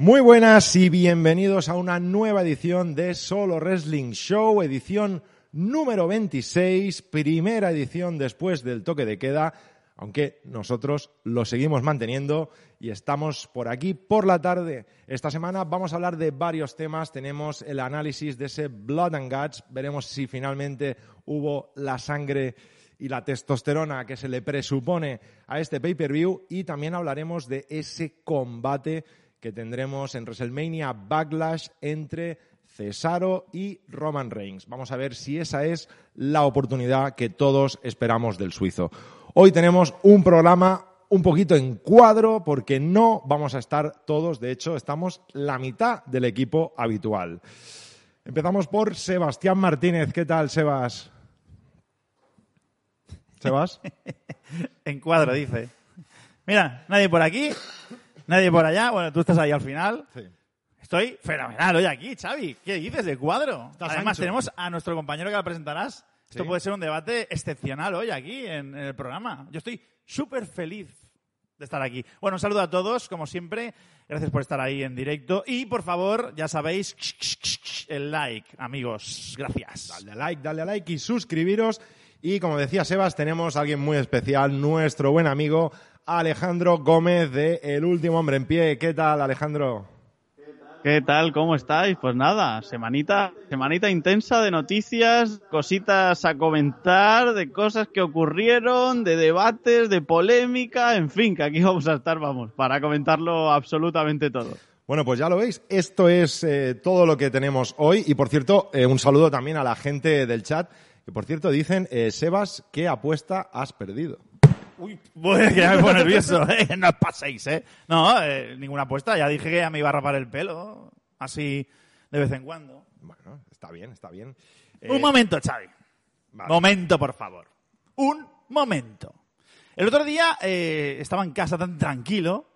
Muy buenas y bienvenidos a una nueva edición de Solo Wrestling Show, edición número 26, primera edición después del toque de queda, aunque nosotros lo seguimos manteniendo y estamos por aquí por la tarde. Esta semana vamos a hablar de varios temas, tenemos el análisis de ese Blood and Guts, veremos si finalmente hubo la sangre y la testosterona que se le presupone a este pay-per-view. Y también hablaremos de ese combate que tendremos en WrestleMania Backlash entre Cesaro y Roman Reigns. Vamos a ver si esa es la oportunidad que todos esperamos del suizo. Hoy tenemos un programa un poquito en cuadro porque no vamos a estar todos, de hecho estamos la mitad del equipo habitual. Empezamos por Sebastián Martínez. ¿Qué tal, Sebas? ¿Sebas? en cuadro, dice. Mira, nadie por aquí, nadie por allá. Bueno, tú estás ahí al final. Sí. Estoy fenomenal hoy aquí, Xavi. ¿Qué dices de cuadro? Estás Además, ancho. tenemos a nuestro compañero que la presentarás. Esto Sí. puede ser un debate excepcional hoy aquí en, en el programa. Yo estoy súper feliz de estar aquí. Bueno, un saludo a todos, como siempre. Gracias por estar ahí en directo. Y, por favor, ya sabéis, el like, amigos. Gracias. Dale a like, dale a like y suscribiros. Y como decía Sebas, tenemos a alguien muy especial, nuestro buen amigo Alejandro Gómez de El Último Hombre en Pie. ¿Qué tal, Alejandro? ¿Qué tal? ¿Cómo estáis? Pues nada, semanita, semanita intensa de noticias, cositas a comentar, de cosas que ocurrieron, de debates, de polémica, en fin, que aquí vamos a estar, vamos, para comentarlo absolutamente todo. Bueno, pues ya lo veis, esto es eh, todo lo que tenemos hoy. Y por cierto, eh, un saludo también a la gente del chat, que por cierto dicen, eh, Sebas, ¿qué apuesta has perdido? Uy, bueno, que ya me pongo nervioso, ¿eh? No os paséis, ¿eh? No, eh, ninguna apuesta. Ya dije que ya me iba a rapar el pelo, así de vez en cuando. Bueno, está bien, está bien. Eh, Un momento, Xavi. vale. Momento, por favor. Un momento. El otro día eh, estaba en casa tan tranquilo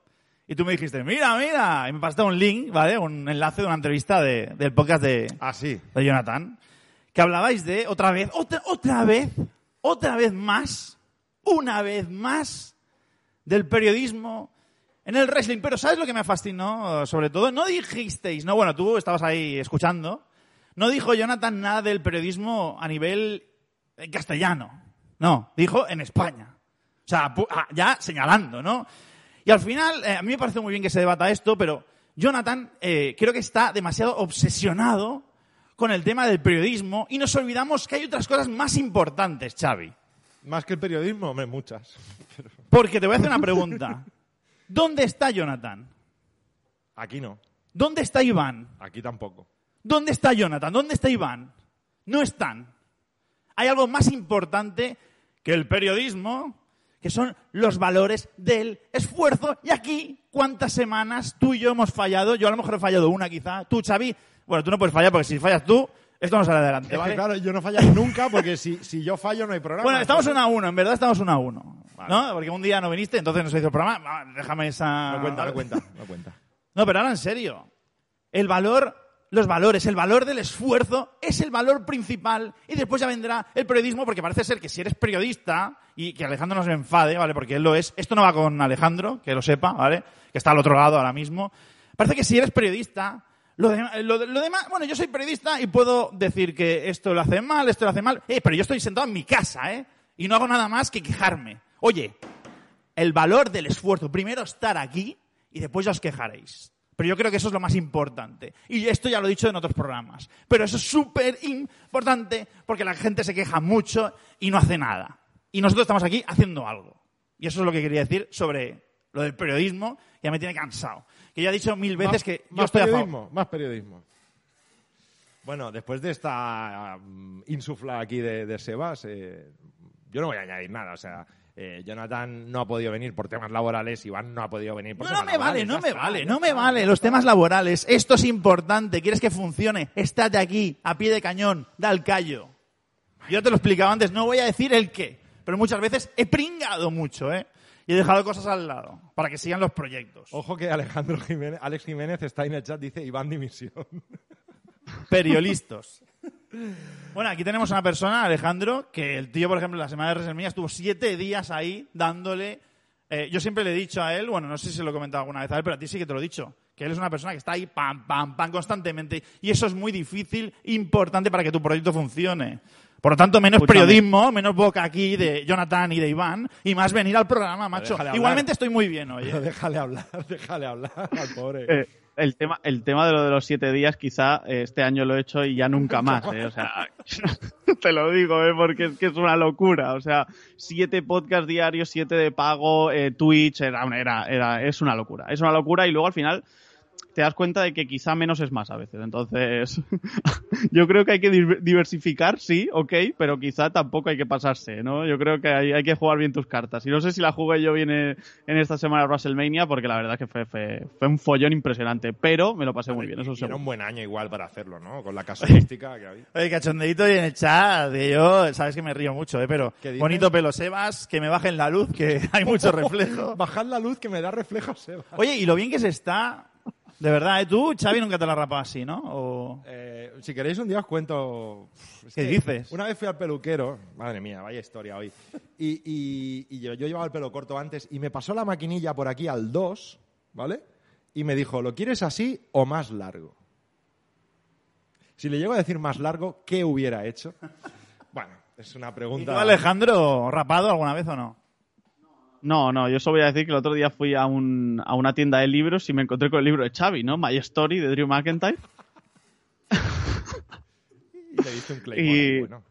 y tú me dijiste, mira, mira, y me pasaste un link, ¿vale? Un enlace de una entrevista de- del podcast de, Ah, sí. de Jonathan, que hablabais de otra vez, otra, otra vez, otra vez más, una vez más, del periodismo en el wrestling. Pero ¿sabes lo que me fascinó? Sobre todo, no dijisteis, no, bueno, tú estabas ahí escuchando, no dijo Jonathan nada del periodismo a nivel eh, castellano. No, dijo en España. O sea, ah, ya señalando, ¿no? Y al final, eh, a mí me parece muy bien que se debata esto, pero Jonathan eh, creo que está demasiado obsesionado con el tema del periodismo y nos olvidamos que hay otras cosas más importantes, Xavi. Más que el periodismo, hombre, muchas. Porque te voy a hacer una pregunta. ¿Dónde está Jonathan? Aquí no, ¿Dónde está Iván? aquí tampoco. ¿Dónde está Jonathan? ¿Dónde está Iván? No están. Hay algo más importante que el periodismo, que son los valores del esfuerzo. Y aquí, ¿cuántas semanas tú y yo hemos fallado? Yo a lo mejor he fallado una quizá. Tú, Xavi, bueno, tú no puedes fallar porque si fallas tú, esto no sale adelante, Es que, ¿vale? claro, yo no fallaré nunca porque si, si yo fallo no hay programa. Bueno, estamos uno a uno, en verdad estamos uno a uno. ¿No? Porque un día no viniste, entonces no se hizo el programa. Ah, Déjame esa... No cuenta, no cuenta, no cuenta. No, pero ahora en serio. El valor, los valores, el valor del esfuerzo es el valor principal y después ya vendrá el periodismo porque parece ser que si eres periodista y que Alejandro no se enfade, ¿vale? Porque él lo es. Esto no va con Alejandro, que lo sepa, ¿vale? Que está al otro lado ahora mismo. Parece que si eres periodista, lo, de- lo de- lo demás, bueno, yo soy periodista y puedo decir que esto lo hace mal, esto lo hace mal, eh, pero yo estoy sentado en mi casa, ¿eh? Y no hago nada más que quejarme. Oye, el valor del esfuerzo. Primero estar aquí y después ya os quejaréis. Pero yo creo que eso es lo más importante. Y esto ya lo he dicho en otros programas. Pero eso es súper importante porque la gente se queja mucho y no hace nada. Y nosotros estamos aquí haciendo algo. Y eso es lo que quería decir sobre lo del periodismo, ya me tiene cansado. Que ya he dicho mil veces Más- que yo más estoy a favor. periodismo, más periodismo. Bueno, después de esta um, insufla aquí de, de Sebas, eh, yo no voy a añadir nada. O sea, eh, Jonathan no ha podido venir por temas laborales, Iván no ha podido venir por No, no temas me vale, no me está, vale, no me está. vale. Los temas laborales, esto es importante. ¿Quieres que funcione? Estate aquí, a pie de cañón, da el callo. Yo te lo explicaba antes, no voy a decir el qué, pero muchas veces he pringado mucho, ¿eh? Y he dejado cosas al lado para que sigan los proyectos. Ojo que Alejandro Jiménez, Alex Jiménez está en el chat, dice Iván dimisión. Periodistas. Bueno, aquí tenemos a una persona, Alejandro, que el tío, por ejemplo, en la semana de WrestleMania estuvo siete días ahí dándole. eh, yo siempre le he dicho a él, bueno, no sé si se lo he comentado alguna vez a él, pero a ti sí que te lo he dicho, que él es una persona que está ahí pam, pam, pam constantemente. Y eso es muy difícil, importante para que tu proyecto funcione. Por lo tanto, menos Escúchame. periodismo, menos boca aquí de Jonathan y de Iván, y más venir al programa, macho. Igualmente estoy muy bien hoy. ¿eh? déjale hablar, déjale hablar al pobre. Eh, el tema, el tema de lo de los siete días, quizá eh, este año lo he hecho y ya nunca más, eh, o sea, te lo digo, eh, porque es que es una locura, o sea, siete podcasts diarios, siete de pago, eh, Twitch, era, era, es una locura, es una locura y luego al final te das cuenta de que quizá menos es más a veces, entonces yo creo que hay que di- diversificar, sí, ok, pero quizá tampoco hay que pasarse, ¿no? Yo creo que hay, hay que jugar bien tus cartas y no sé si la jugué yo bien eh, en esta semana de WrestleMania porque la verdad que fue, fue, fue un follón impresionante, pero me lo pasé muy bien, eso Y era un buen año igual para hacerlo, ¿no? Con la casuística que había. Oye, cachondeito y en el chat, que yo, sabes que me río mucho, ¿eh? pero bonito pelo Sebas, que me bajen la luz, que hay mucho reflejo. Bajad la luz que me da reflejo, Seba. Oye, y lo bien que se está, de verdad, ¿eh? Tú, Xavi, nunca te la rapas así, ¿no? O... Eh, si queréis un día os cuento... es ¿Qué que dices? Una vez fui al peluquero, madre mía, vaya historia hoy, y, y- y yo, yo llevaba el pelo corto antes y me pasó la maquinilla por aquí al 2, ¿vale? Y me dijo, ¿lo quieres así o más largo? Si le llego a decir más largo, ¿qué hubiera hecho? Bueno, es una ¿Y tú, pregunta... Alejandro, rapado alguna vez o no? No, no, yo solo voy a decir que el otro día fui a, un, a una tienda de libros y me encontré con el libro de Xavi, ¿no? My Story de Drew McIntyre. Y le diste un claymore, Y- bueno.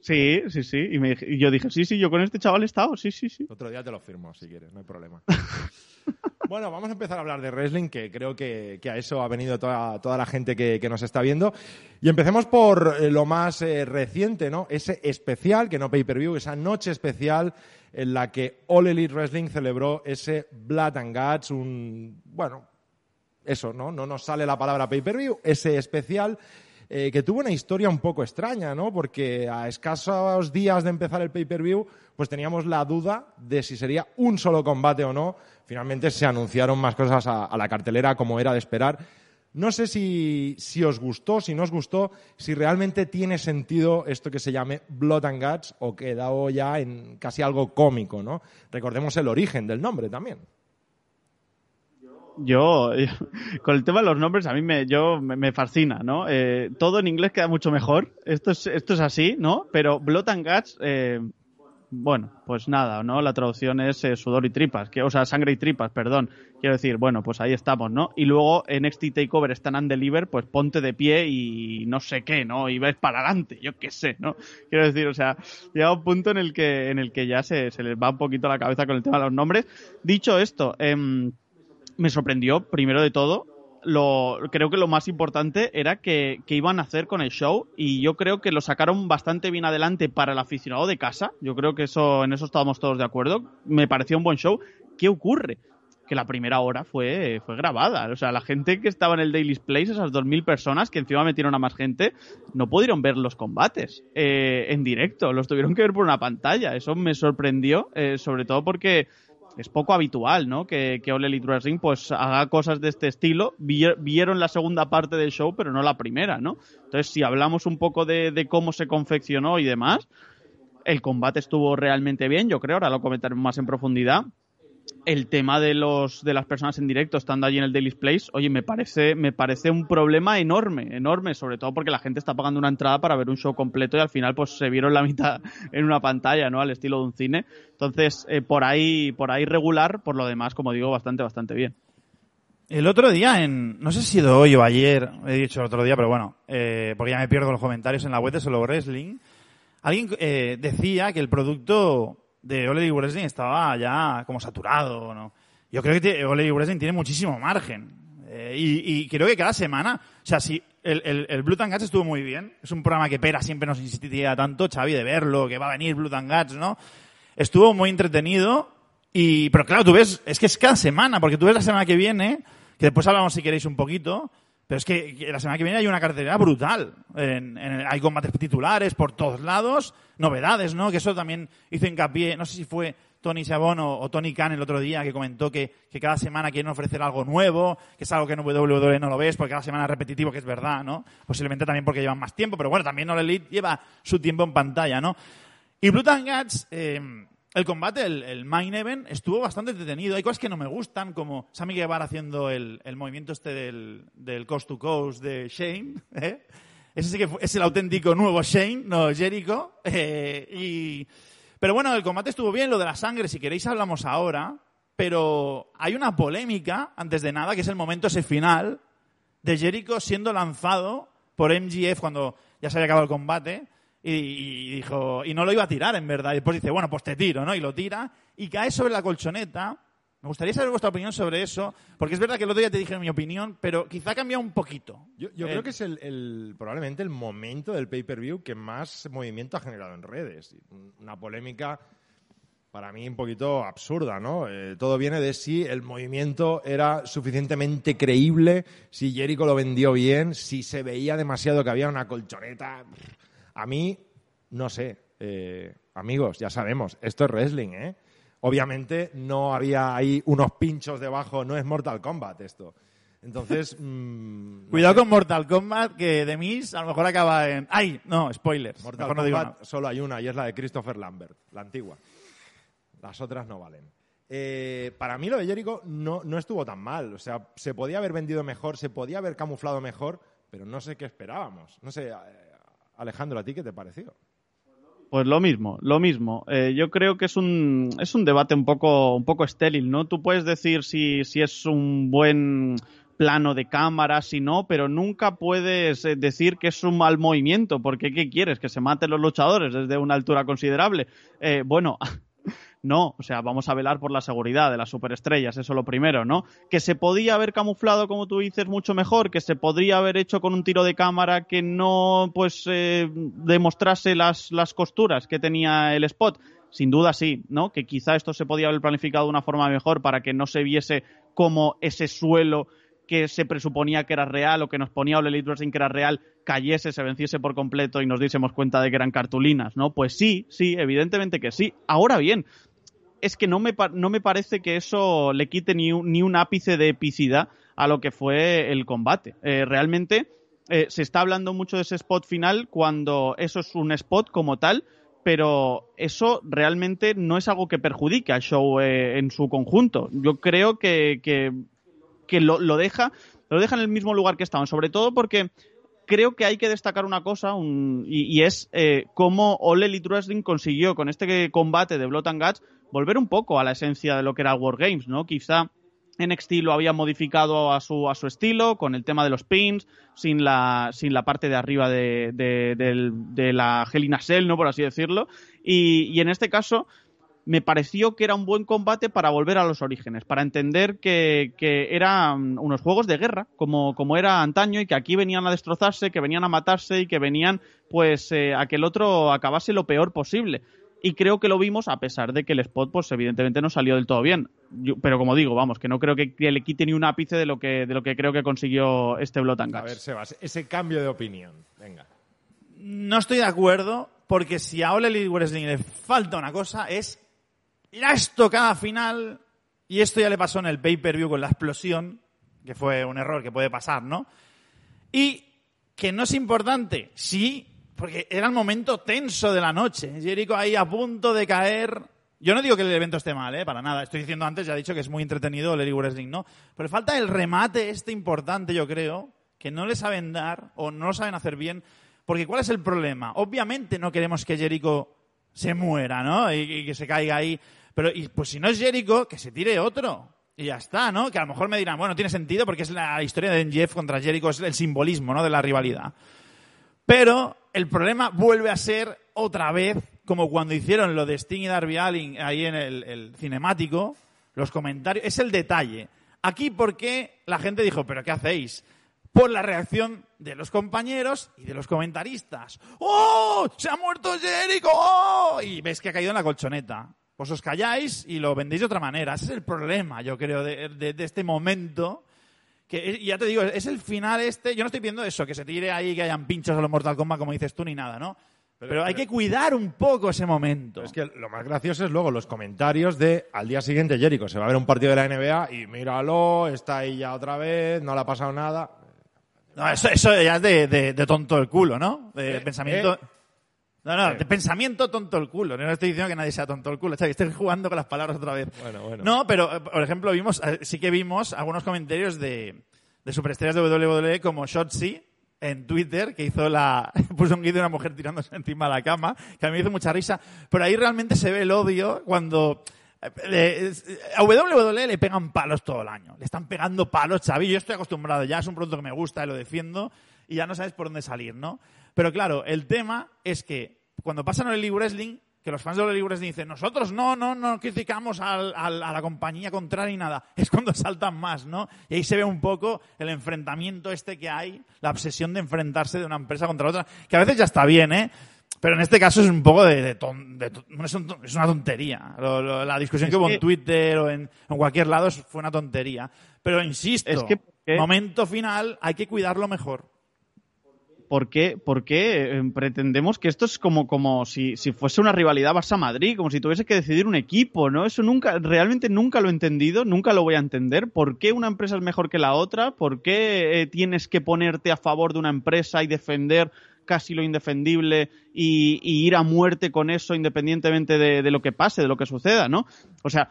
Sí, sí, sí. Y, me y yo dije, sí, sí, yo con este chaval he estado, sí, sí, sí. Otro día te lo firmo, si quieres, no hay problema. bueno, vamos a empezar a hablar de wrestling, que creo que, que a eso ha venido toda, toda la gente que, que nos está viendo. Y empecemos por eh, lo más eh, reciente, ¿no? Ese especial, que no pay-per-view, esa noche especial en la que All Elite Wrestling celebró ese Blood and Guts, un, bueno, eso, ¿no? No nos sale la palabra pay-per-view, ese especial eh, que tuvo una historia un poco extraña, ¿no? Porque a escasos días de empezar el pay-per-view, pues teníamos la duda de si sería un solo combate o no. Finalmente se anunciaron más cosas a, a la cartelera como era de esperar. No sé si, si os gustó, si no os gustó, si realmente tiene sentido esto que se llame Blood and Guts o quedado ya en casi algo cómico, ¿no? Recordemos el origen del nombre también. Yo, con el tema de los nombres, a mí me, me fascina, ¿no? Eh, todo en inglés queda mucho mejor. Esto es, esto es así, ¿no? Pero Blood and Guts, eh, bueno, pues nada, ¿no? La traducción es eh, sudor y tripas, que, o sea, sangre y tripas, perdón. Quiero decir, bueno, pues ahí estamos, ¿no? Y luego en NXT Takeover están and deliver, pues ponte de pie y no sé qué, ¿no? Y ves para adelante, yo qué sé, ¿no? Quiero decir, o sea, llega un punto en el que, en el que ya se, se les va un poquito la cabeza con el tema de los nombres. Dicho esto, em, me sorprendió, primero de todo, lo, creo que lo más importante era que, que iban a hacer con el show y yo creo que lo sacaron bastante bien adelante para el aficionado de casa. Yo creo que eso, en eso estábamos todos de acuerdo. Me pareció un buen show. ¿Qué ocurre? Que la primera hora fue, fue grabada. O sea, la gente que estaba en el Daily Place, esas 2.000 personas que encima metieron a más gente, no pudieron ver los combates eh, en directo. Los tuvieron que ver por una pantalla. Eso me sorprendió, eh, sobre todo porque es poco habitual, ¿no? Que, que All Elite pues haga cosas de este estilo. Vi- Vieron la segunda parte del show, pero no la primera, ¿no? Entonces, si hablamos un poco de, de cómo se confeccionó y demás, el combate estuvo realmente bien, yo creo, ahora lo comentaremos más en profundidad. El tema de los de las personas en directo estando allí en el Daily Place, oye, me parece me parece un problema enorme, enorme, sobre todo porque la gente está pagando una entrada para ver un show completo y al final pues se vieron la mitad en una pantalla, ¿no? Al estilo de un cine. Entonces, eh, por ahí por ahí regular, por lo demás, como digo, bastante bastante bien. El otro día, en no sé si sido hoy o ayer, he dicho el otro día, pero bueno, eh, porque ya me pierdo los comentarios en la web de Solo Wrestling, alguien eh, decía que el producto de Elite Wrestling estaba ya como saturado, ¿no? Yo creo que Elite Wrestling tiene muchísimo margen. Eh, y, y creo que cada semana, o sea, si el, el, el Blood and Guts estuvo muy bien. Es un programa que Pera siempre nos insistía tanto, Xavi, de verlo, que va a venir Blood and Guts, ¿no? Estuvo muy entretenido. Y, pero claro, tú ves, es que es cada semana, porque tú ves la semana que viene, que después hablamos si queréis un poquito, pero es que, la semana que viene hay una cartelera brutal. En- hay combates titulares por todos lados, novedades, ¿no? Que eso también hizo hincapié, no sé si fue Tony Chabón o, Tony Khan el otro día que comentó que, que cada semana quieren ofrecer algo nuevo, que es algo que en WWE no lo ves porque cada semana es repetitivo, que es verdad, ¿no? Posiblemente también porque llevan más tiempo, pero bueno, también All Elite lleva su tiempo en pantalla, ¿no? Y Blood and eh, el combate, el, el main event, estuvo bastante entretenido. Hay cosas que no me gustan, como Sammy Guevara haciendo el, el movimiento este del, del coast to coast de Shane. ¿eh? Ese sí que fue- es el auténtico nuevo Shane, no Jericho. Eh, y, pero bueno, el combate estuvo bien, lo de la sangre, si queréis hablamos ahora. Pero hay una polémica, antes de nada, que es el momento ese final de Jericho siendo lanzado por MGF cuando ya se había acabado el combate y, dijo y no lo iba a tirar en verdad y después dice bueno pues te tiro no y lo tira y cae sobre la colchoneta me gustaría saber vuestra opinión sobre eso porque es verdad que el otro día te dije mi opinión pero quizá ha cambiado un poquito Yo, yo Eh, creo que es el, el- probablemente el momento del pay-per-view que más movimiento ha generado en redes. Una polémica para mí un poquito absurda, ¿no? Eh, todo viene de si el movimiento era suficientemente creíble, si Jericho lo vendió bien, si se veía demasiado que había una colchoneta. A mí, no sé. eh, amigos, ya sabemos, esto es wrestling, ¿eh? Obviamente no había ahí unos pinchos debajo, no es Mortal Kombat esto. Entonces, mm, no cuidado sé. con Mortal Kombat que de Miss a lo mejor acaba en ay no spoilers Mortal mejor no digo Kombat solo hay una y es la de Christopher Lambert, la antigua. Las otras no valen. Eh, para mí lo de Jericho no, no estuvo tan mal. O sea, se podía haber vendido mejor, se podía haber camuflado mejor, pero no sé qué esperábamos. No sé, eh, Alejandro, ¿a ti qué te pareció? Pues lo mismo, lo mismo. Eh, yo creo que es un, es un debate un poco, un poco estéril, ¿no? Tú puedes decir si, si es un buen plano de cámara, si no, pero nunca puedes eh, decir que es un mal movimiento, porque ¿qué quieres? ¿Que se maten los luchadores desde una altura considerable? Eh, bueno, no, o sea, vamos a velar por la seguridad de las superestrellas, eso lo primero, ¿no? Que se podía haber camuflado, como tú dices, mucho mejor, que se podría haber hecho con un tiro de cámara que no, pues, eh, demostrase las, las costuras que tenía el spot. Sin duda sí, ¿no? Que quizá esto se podía haber planificado de una forma mejor para que no se viese como ese suelo que se presuponía que era real o que nos ponía All Elite Wrestling que era real cayese, se venciese por completo y nos diésemos cuenta de que eran cartulinas, ¿no? Pues sí, sí, evidentemente que sí. Ahora bien, es que no me, no me parece que eso le quite ni un, ni un ápice de epicidad a lo que fue el combate. Eh, realmente eh, se está hablando mucho de ese spot final cuando eso es un spot como tal, pero eso realmente no es algo que perjudique al show eh, en su conjunto. Yo creo que, que, lo, lo deja lo deja en el mismo lugar que estaban, sobre todo porque creo que hay que destacar una cosa y, es cómo All Elite consiguió con este combate de Blood and Guts volver un poco a la esencia de lo que era War Games, ¿no? Quizá NXT lo había modificado a su, a su estilo, con el tema de los pins, sin la, sin la parte de arriba de, de, de la Hell in a Cell, ¿no? Por así decirlo. Y, y en este caso, me pareció que era un buen combate para volver a los orígenes, para entender que, que eran unos juegos de guerra, como, como era antaño, y que aquí venían a destrozarse, que venían a matarse y que venían pues eh, a que el otro acabase lo peor posible. Y creo que lo vimos a pesar de que el spot, pues evidentemente no salió del todo bien. Yo- pero como digo, vamos, que no creo que, que le quite ni un ápice de lo que, de lo que creo que consiguió este Blood and A ver, Sebas, ese cambio de opinión. Venga. no estoy de acuerdo porque si a All Elite Wrestling le falta una cosa es la estocada final y esto ya le pasó en el pay-per-view con la explosión que fue un error que puede pasar, ¿no? Y que no es importante, sí, porque era el momento tenso de la noche. Jericho ahí a punto de caer. Yo no digo que el evento esté mal, ¿eh? Para nada. Estoy diciendo antes, ya he dicho que es muy entretenido el Elite Wrestling, ¿no? Pero falta el remate este importante, yo creo, que no le saben dar o no lo saben hacer bien. Porque ¿cuál es el problema? Obviamente no queremos que Jericho se muera, ¿no? Y, y que se caiga ahí. Pero, y, pues si no es Jericho, que se tire otro. Y ya está, ¿no? Que a lo mejor me dirán, bueno, tiene sentido porque es la historia de Jeff contra Jericho, es el simbolismo, ¿no? De la rivalidad. Pero el problema vuelve a ser otra vez como cuando hicieron lo de Sting y Darby Allin ahí en el, cinemático, los comentarios, es el detalle. Aquí, ¿por qué la gente dijo, pero qué hacéis? por la reacción de los compañeros y de los comentaristas. ¡Oh! ¡Se ha muerto Jericho! ¡Oh! Y ves que ha caído en la colchoneta. Pues os calláis y lo vendéis de otra manera. Ese es el problema, yo creo, de este momento. Que ya te digo, es el final este. Yo no estoy viendo eso, que se tire ahí, que hayan pinchos a los Mortal Kombat, como dices tú, ni nada, ¿no? Pero, hay que cuidar un poco ese momento. Es que lo más gracioso es luego los comentarios de al día siguiente Jericho se va a ver un partido de la NBA y míralo, está ahí ya otra vez, no le ha pasado nada. No, eso, eso ya es de, de- de tonto el culo, ¿no? De Eh, pensamiento. eh. No, no, de pensamiento tonto el culo. No estoy diciendo que nadie sea tonto el culo. Que estoy jugando con las palabras otra vez. Bueno, bueno. No, pero, eh, por ejemplo, vimos, eh, sí que vimos algunos comentarios de, de superestrellas de WWE como Shotzi en Twitter, que hizo la, puso un guido de una mujer tirándose encima de la cama, que a mí me hizo mucha risa. Pero ahí realmente se ve el odio cuando, eh, le- a WWE le pegan palos todo el año. Le están pegando palos, Xavi. Yo estoy acostumbrado ya, es un producto que me gusta y lo defiendo y ya no sabes por dónde salir, ¿no? Pero claro, el tema es que cuando pasan el Elite Wrestling, que los fans de Elite Wrestling dicen, nosotros no, no, no criticamos al- al- a la compañía contraria y nada, es cuando saltan más, ¿no? Y ahí se ve un poco el enfrentamiento este que hay, la obsesión de enfrentarse de una empresa contra otra, que a veces ya está bien, ¿eh? Pero en este caso es un poco de, de ton- de ton- es, un- es una tontería. Lo- lo- la discusión Es que hubo que- en Twitter o en, en cualquier lado fue una tontería. Pero insisto, Es que- momento final hay que cuidarlo mejor. ¿Por qué, por qué, eh, pretendemos que esto es como, como si, si fuese una rivalidad Barça-Madrid, como si tuviese que decidir un equipo, ¿no? Eso nunca, realmente nunca lo he entendido, nunca lo voy a entender. ¿Por qué una empresa es mejor que la otra? ¿Por qué eh, tienes que ponerte a favor de una empresa y defender casi lo indefendible y, ir a muerte con eso independientemente de, lo que pase, de lo que suceda, ¿no? O sea,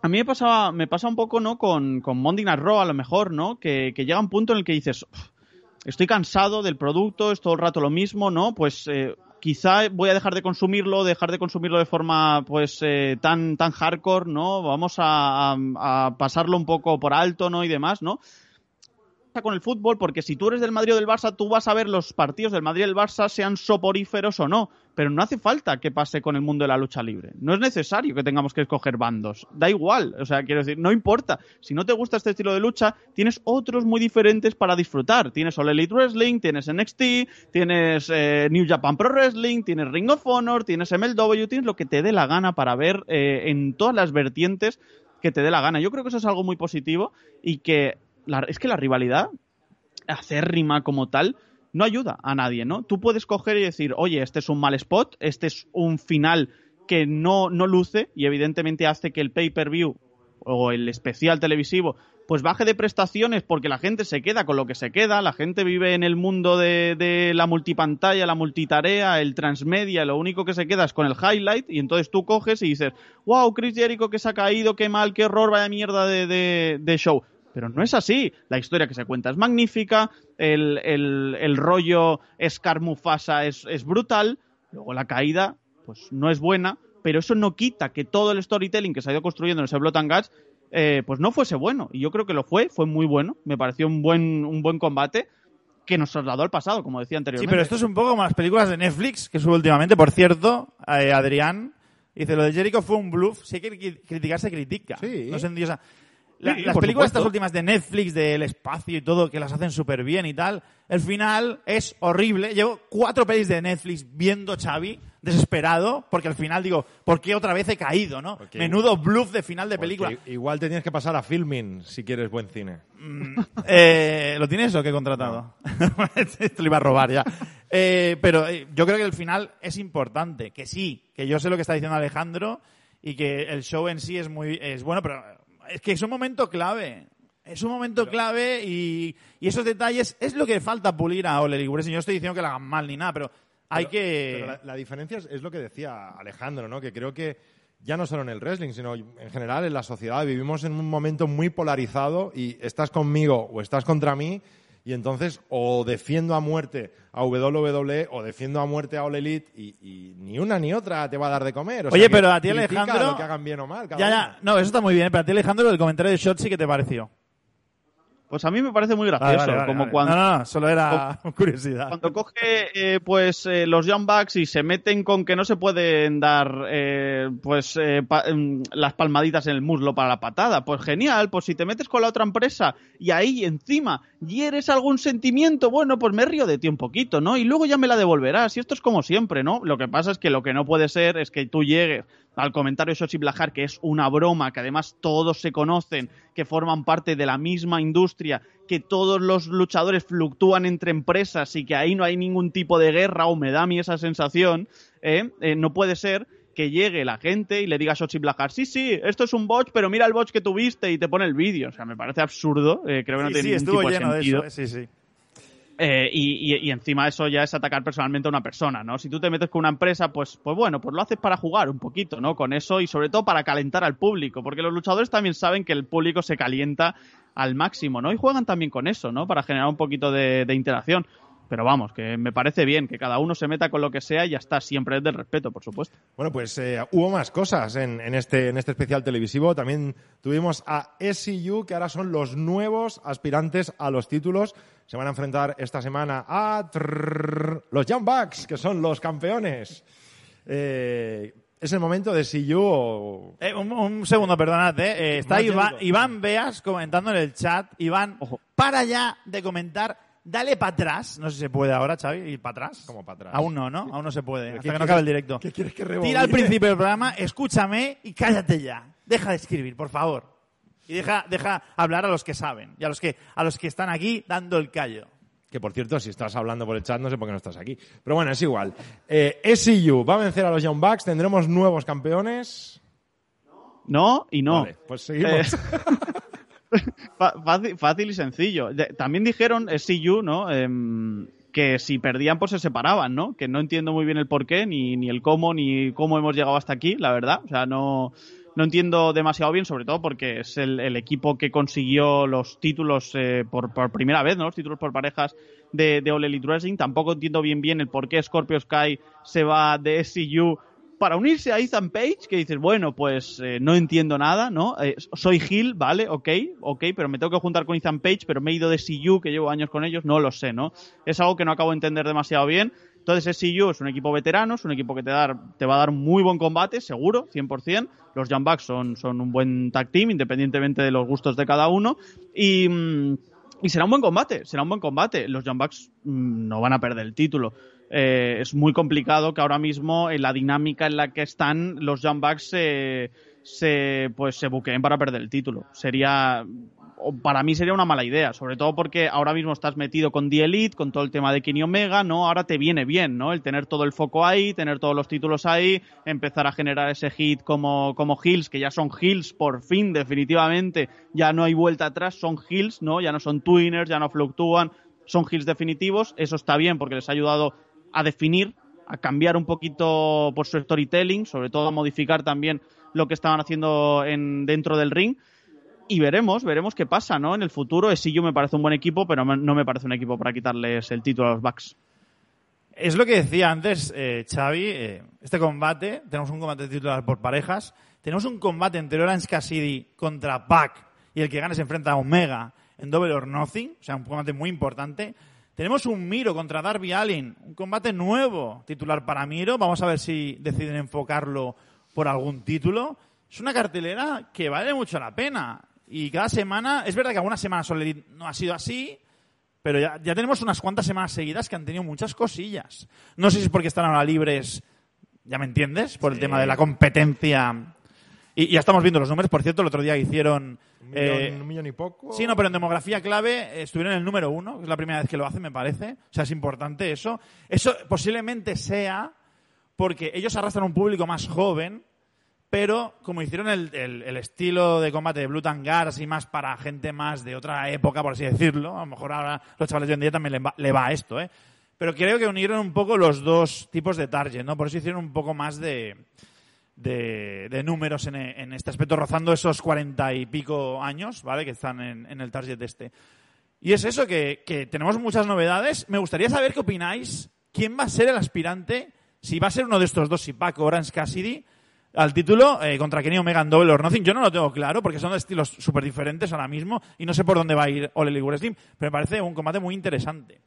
a mí me pasaba, me pasa un poco, ¿no? Con, con Raw, a lo mejor, ¿no? Que, llega un punto en el que dices, "Uf, estoy cansado del producto, es todo el rato lo mismo, ¿no? Pues eh, quizá voy a dejar de consumirlo, dejar de consumirlo de forma, pues, eh, tan, tan hardcore, ¿no? Vamos a, a- a pasarlo un poco por alto, ¿no? Y demás, ¿no? Con el fútbol, porque si tú eres del Madrid o del Barça, tú vas a ver los partidos del Madrid y del Barça, sean soporíferos o no. Pero no hace falta que pase con el mundo de la lucha libre. No es necesario que tengamos que escoger bandos. Da igual. O sea, quiero decir, no importa. Si no te gusta este estilo de lucha, tienes otros muy diferentes para disfrutar. Tienes All Elite Wrestling, tienes NXT, tienes eh, New Japan Pro Wrestling, tienes Ring of Honor, tienes MLW, tienes lo que te dé la gana para ver eh, en todas las vertientes que te dé la gana. Yo creo que eso es algo muy positivo y que es que la rivalidad acérrima como tal no ayuda a nadie, ¿no? Tú puedes coger y decir, oye, este es un mal spot, este es un final que no, no luce y evidentemente hace que el pay-per-view o el especial televisivo pues baje de prestaciones porque la gente se queda con lo que se queda, la gente vive en el mundo de, la multipantalla, la multitarea, el transmedia, lo único que se queda es con el highlight y entonces tú coges y dices, wow, Chris Jericho que se ha caído, qué mal, qué horror, vaya mierda de show. Pero no es así. La historia que se cuenta es magnífica, el, el, el rollo Scar Mufasa es, es brutal, luego la caída pues no es buena, pero eso no quita que todo el storytelling que se ha ido construyendo en ese Blood and Guts eh, pues no fuese bueno. Y yo creo que lo fue, fue muy bueno. Me pareció un buen, un buen combate que nos trasladó al pasado, como decía Sí, anteriormente. pero esto es un poco como las películas de Netflix que sube últimamente. Por cierto, eh, Adrián dice, lo de Jericho fue un bluff. Si hay que cri- criticar, se critica. Sí. No se endiosa. La- Sí, las películas supuesto. estas últimas de Netflix, del espacio y todo, que las hacen súper bien y tal, el final es horrible. Llevo cuatro pelis de Netflix viendo Xavi, desesperado, porque al final digo, ¿por qué otra vez he caído, no? Menudo bluff de final de película. Igual te tienes que pasar a filming si quieres buen cine. Eh, ¿Lo tienes o qué he contratado? Esto lo iba a robar ya. Eh, pero eh, yo creo que el final es importante. Que sí, que yo sé lo que está diciendo Alejandro y que el show en sí es muy es bueno, pero es que es un momento clave. Es un momento clave y, y esos detalles es lo que falta pulir a Ole Wrestling. Yo no estoy diciendo que la hagan mal ni nada, pero hay Pero- que... Pero la, la diferencia es, es lo que decía Alejandro, ¿no? Que creo que ya no solo en el wrestling, sino en general en la sociedad vivimos en un momento muy polarizado y estás conmigo o estás contra mí y entonces o defiendo a muerte a WWE o defiendo a muerte a All Elite y, y ni una ni otra te va a dar de comer. O sea Oye, que pero a ti, Alejandro- lo que hagan bien o mal. Ya, ya, no, eso está muy bien, pero a ti Alejandro, el comentario de Shotzi, ¿qué te pareció? Pues a mí me parece muy gracioso. vale, vale, como vale. cuando, No, no, solo era curiosidad. cuando coge eh, pues eh, los Young Bucks y se meten con que no se pueden dar eh, pues eh, pa- em, las palmaditas en el muslo para la patada. Pues genial, pues si te metes con la otra empresa y ahí encima hieres algún sentimiento, bueno, pues me río de ti un poquito, ¿no? Y luego ya me la devolverás. Y esto es como siempre, ¿no? Lo que pasa es que lo que no puede ser es que tú llegues al comentario de Xochitl Blajar, que es una broma, que además todos se conocen, que forman parte de la misma industria, que todos los luchadores fluctúan entre empresas y que ahí no hay ningún tipo de guerra, o me da a mí esa sensación, ¿eh? Eh, no puede ser que llegue la gente y le diga a Xochitl Blajar, sí, sí, esto es un botch, pero mira el botch que tuviste y te pone el vídeo. O sea, me parece absurdo, eh, creo que no sí, tiene sí, ningún tipo de sentido. eso, eh, sí, sí. Eh, y, y- y encima eso ya es atacar personalmente a una persona, ¿no? Si tú te metes con una empresa, pues, pues bueno, pues lo haces para jugar un poquito, ¿no? Con eso y sobre todo para calentar al público, porque los luchadores también saben que el público se calienta al máximo, ¿no? Y juegan también con eso, ¿no? Para generar un poquito de, de interacción. Pero vamos, que me parece bien que cada uno se meta con lo que sea y ya está, siempre es del respeto, por supuesto. Bueno, pues eh, hubo más cosas en, en este, en este especial televisivo. También tuvimos a SCU, que ahora son los nuevos aspirantes a los títulos. Se van a enfrentar esta semana a trrr, los Young Bucks, que son los campeones. Eh, es el momento de SCU o... Eh, un, un segundo, perdonad, eh. Eh, está Iván. Iván Beas comentando en el chat. Iván, Ojo. para ya de comentar, dale para atrás. No sé si se puede ahora, Xavi, ir para atrás. Como para atrás. Aún no, ¿no? Aún no se puede. ¿Qué Hasta que no acabe el directo. ¿Qué quieres que Tira al rebobine? principio del programa, escúchame y cállate ya. Deja de escribir, por favor. Y deja, deja hablar a los que saben y a los que, a los que están aquí dando el callo. Que por cierto, si estás hablando por el chat, no sé por qué no estás aquí. Pero bueno, es igual. Eh, SCU va a vencer a los Young Bucks. Tendremos nuevos campeones. No y no. Vale, pues seguimos. Fa- Fácil, y sencillo. También dijeron, eh, ¿no? Em, que si perdían, pues se separaban, ¿no? Que no entiendo muy bien el por qué, ni, ni el cómo, ni cómo hemos llegado hasta aquí, la verdad. O sea, no, no entiendo demasiado bien, sobre todo porque es el, equipo que consiguió los títulos eh, por, por primera vez, ¿no? Los títulos por parejas de, de All Elite Wrestling. Tampoco entiendo bien bien el por qué Scorpio Sky se va de SCU para unirse a Ethan Page, que dices, bueno, pues eh, no entiendo nada, ¿no? Eh, soy Hill, vale, ok, ok, pero me tengo que juntar con Ethan Page, pero me he ido de CU, que llevo años con ellos, no lo sé, ¿no? Es algo que no acabo de entender demasiado bien. Entonces, SCU es un equipo veterano, es un equipo que te, dar, te va a dar muy buen combate, seguro, 100%. Los Young Bucks son, son un buen tag team, independientemente de los gustos de cada uno. Y... mm, será un buen combate, será un buen combate. Los Young Bucks mm, no van a perder el título. Eh, es muy complicado que ahora mismo en la dinámica en la que están los Young Bucks se, pues se buqueen para perder el título. Sería para mí sería una mala idea, sobre todo porque ahora mismo estás metido con The Elite, con todo el tema de Kenny Omega, ¿no? Ahora te viene bien, ¿no? El tener todo el foco ahí, tener todos los títulos ahí, empezar a generar ese hit como, como Hills, que ya son Hills por fin, definitivamente, ya no hay vuelta atrás, son Hills, ¿no? Ya no son Twinners, ya no fluctúan, son Hills definitivos, eso está bien porque les ha ayudado a definir, a cambiar un poquito por su storytelling, sobre todo a modificar también lo que estaban haciendo en, dentro del ring y veremos, veremos qué pasa, ¿no? En el futuro, yo me parece un buen equipo, pero no me parece un equipo para quitarles el título a los Bucks. Es lo que decía antes eh, Xavi, eh, este combate, tenemos un combate titular por parejas, tenemos un combate entre Orange Cassidy contra Pac y el que gane se enfrenta a Omega en Double or Nothing, o sea, un combate muy importante. Tenemos un Miro contra Darby Allin, un combate nuevo titular para Miro, vamos a ver si deciden enfocarlo por algún título. Es una cartelera que vale mucho la pena y cada semana, es verdad que algunas semanas no ha sido así, pero ya, ya tenemos unas cuantas semanas seguidas que han tenido muchas cosillas. No sé si es porque están ahora libres, ya me entiendes, por el tema de la competencia. Y, y ya estamos viendo los números. Por cierto, el otro día hicieron... Un millón, eh, un millón y poco. Sí, no, pero en demografía clave eh, estuvieron en el número uno, que es la primera vez que lo hacen, me parece. O sea, es importante eso. Eso posiblemente sea porque ellos arrastran un público más joven, pero como hicieron el, el- el estilo de combate de Blue Tangar, así más para gente más de otra época, por así decirlo, a lo mejor ahora los chavales de hoy en día también le va, le va a esto, ¿eh? Pero creo que unieron un poco los dos tipos de target, ¿no? Por eso hicieron un poco más de, de, de números en, en este aspecto, rozando esos cuarenta y pico años, ¿vale? Que están en, en el target este. Y es eso, que, que tenemos muchas novedades. Me gustaría saber qué opináis. ¿Quién va a ser el aspirante? Si va a ser uno de estos dos, si Pac o Orange Cassidy, al título eh, contra Kenny Omega en Double or Nothing. Yo no lo tengo claro porque son de estilos súper diferentes ahora mismo y no sé por dónde va a ir All Elite Wrestling, pero me parece un combate muy interesante.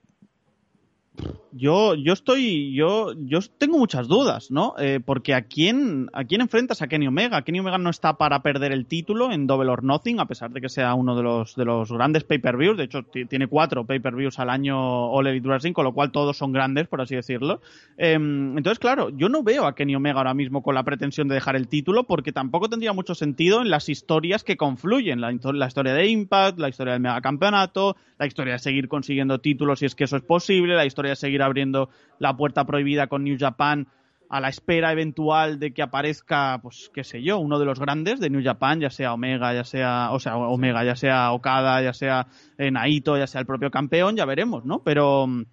Yo, yo estoy, yo, yo tengo muchas dudas, ¿no? Eh, porque a quién, a quién enfrentas a Kenny Omega. Kenny Omega no está para perder el título en Double or Nothing, a pesar de que sea uno de los, de los grandes pay-per-views. De hecho, tiene cuatro pay-per-views al año All Elite Wrestling, con lo cual todos son grandes, por así decirlo. Em, entonces, claro, yo no veo a Kenny Omega ahora mismo con la pretensión de dejar el título, porque tampoco tendría mucho sentido en las historias que confluyen. La, historia de Impact, la historia del Mega Campeonato, la historia de seguir consiguiendo títulos si es que eso es posible, la historia de seguir abriendo la puerta prohibida con New Japan a la espera eventual de que aparezca, pues qué sé yo, uno de los grandes de New Japan, ya sea Omega, ya sea, o sea, Omega, ya sea Okada, ya sea eh, Naito, ya sea el propio campeón, ya veremos, ¿no? Pero mm,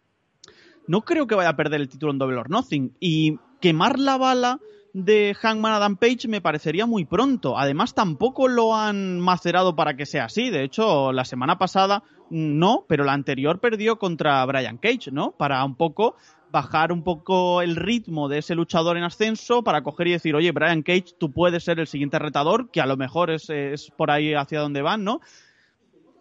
no creo que vaya a perder el título en Double or Nothing. Y quemar la bala de Hangman Adam Page me parecería muy pronto. Además, tampoco lo han macerado para que sea así. De hecho, la semana pasada no, pero la anterior perdió contra Brian Cage, ¿no? Para un poco bajar un poco el ritmo de ese luchador en ascenso para coger y decir, oye, Brian Cage, tú puedes ser el siguiente retador, que a lo mejor es, es por ahí hacia donde van, ¿no?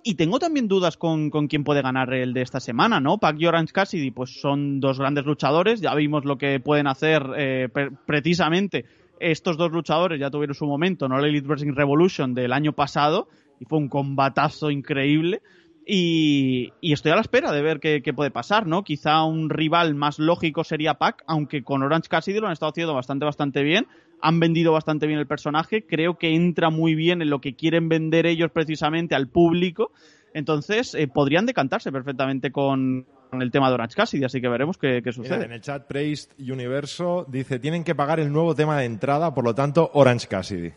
Y tengo también dudas con, con, quién puede ganar el de esta semana, ¿no? Pac y Orange Cassidy, pues son dos grandes luchadores, ya vimos lo que pueden hacer eh, precisamente estos dos luchadores, ya tuvieron su momento, ¿no? El Elite Wrestling Revolution del año pasado, y fue un combatazo increíble. Y, y, estoy a la espera de ver qué, qué, puede pasar, ¿no? Quizá un rival más lógico sería Pac, aunque con Orange Cassidy lo han estado haciendo bastante, bastante bien. Han vendido bastante bien el personaje. Creo que entra muy bien en lo que quieren vender ellos precisamente al público. Entonces, eh, podrían decantarse perfectamente con, con, el tema de Orange Cassidy, así que veremos qué, qué sucede. Mira, en el chat Praised Universo dice, tienen que pagar el nuevo tema de entrada, por lo tanto, Orange Cassidy.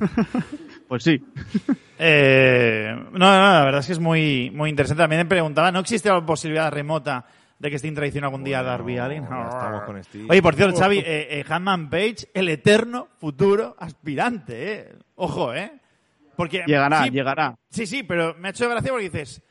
Pues sí. eh, no, no, la verdad es que es muy, muy interesante. También me preguntaba, ¿no existe la posibilidad remota de que esté intradición algún día bueno, Darby Allin? No, estamos con Steve. Oye, por cierto, Xavi, eh, eh, Hanman Page, el eterno futuro aspirante, ¿eh? Ojo, ¿eh? Porque, llegará, sí, llegará. Sí, sí, pero me ha hecho gracia porque dices...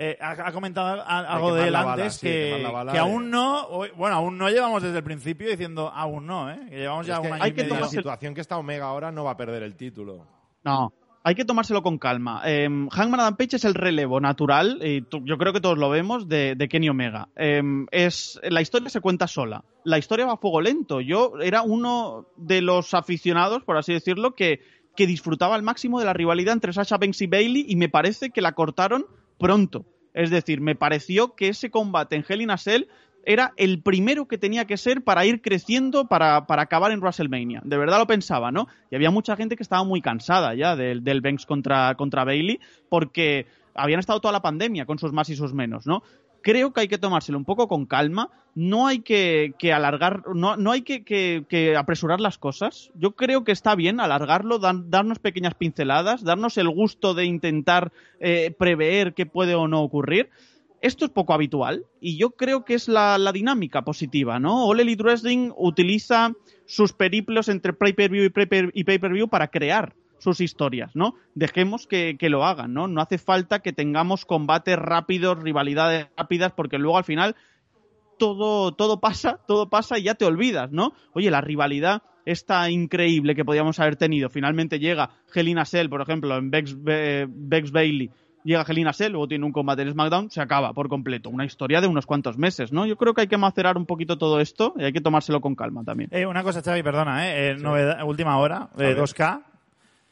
Eh, ha, ha, comentado algo de él bala, antes sí, que, bala, que eh. aún no, bueno, aún no llevamos desde el principio diciendo aún no, ¿eh? Que llevamos ya que un año hay y que medio. tomar la situación que está Omega ahora no va a perder el título. No, hay que tomárselo con calma. Eh, Hangman Adam Page es el relevo natural, y yo creo que todos lo vemos, de, Kenny Omega. Eh, es, la historia se cuenta sola. La historia va a fuego lento. Yo era uno de los aficionados, por así decirlo, que, que disfrutaba al máximo de la rivalidad entre Sasha Banks y Bailey y me parece que la cortaron pronto. Es decir, me pareció que ese combate en Hell in a Cell era el primero que tenía que ser para ir creciendo para, para, acabar en WrestleMania. De verdad lo pensaba, ¿no? Y había mucha gente que estaba muy cansada ya del, del Banks contra, contra Bailey porque habían estado toda la pandemia con sus más y sus menos, ¿no? Creo que hay que tomárselo un poco con calma, no hay que, que alargar, no, no hay que, que, apresurar las cosas. Yo creo que está bien alargarlo, darnos pequeñas pinceladas, darnos el gusto de intentar eh, prever qué puede o no ocurrir esto es poco habitual y yo creo que es la, dinámica positiva, ¿no? All Elite Wrestling utiliza sus periplos entre pay-per-view y pay-per-view para crear sus historias, ¿no? Dejemos que, que, lo hagan, ¿no? No hace falta que tengamos combates rápidos, rivalidades rápidas, porque luego al final todo, todo pasa, todo pasa y ya te olvidas, ¿no? Oye, la rivalidad esta increíble que podíamos haber tenido, finalmente llega Helena Cell, por ejemplo, en Bex, Bex Bailey, llega Helena Cell, luego tiene un combate en SmackDown, se acaba por completo. Una historia de unos cuantos meses, ¿no? Yo creo que hay que macerar un poquito todo esto y hay que tomárselo con calma también. Eh, una cosa, Xavi, perdona, ¿eh? sí. novedad, última hora, eh, 2K.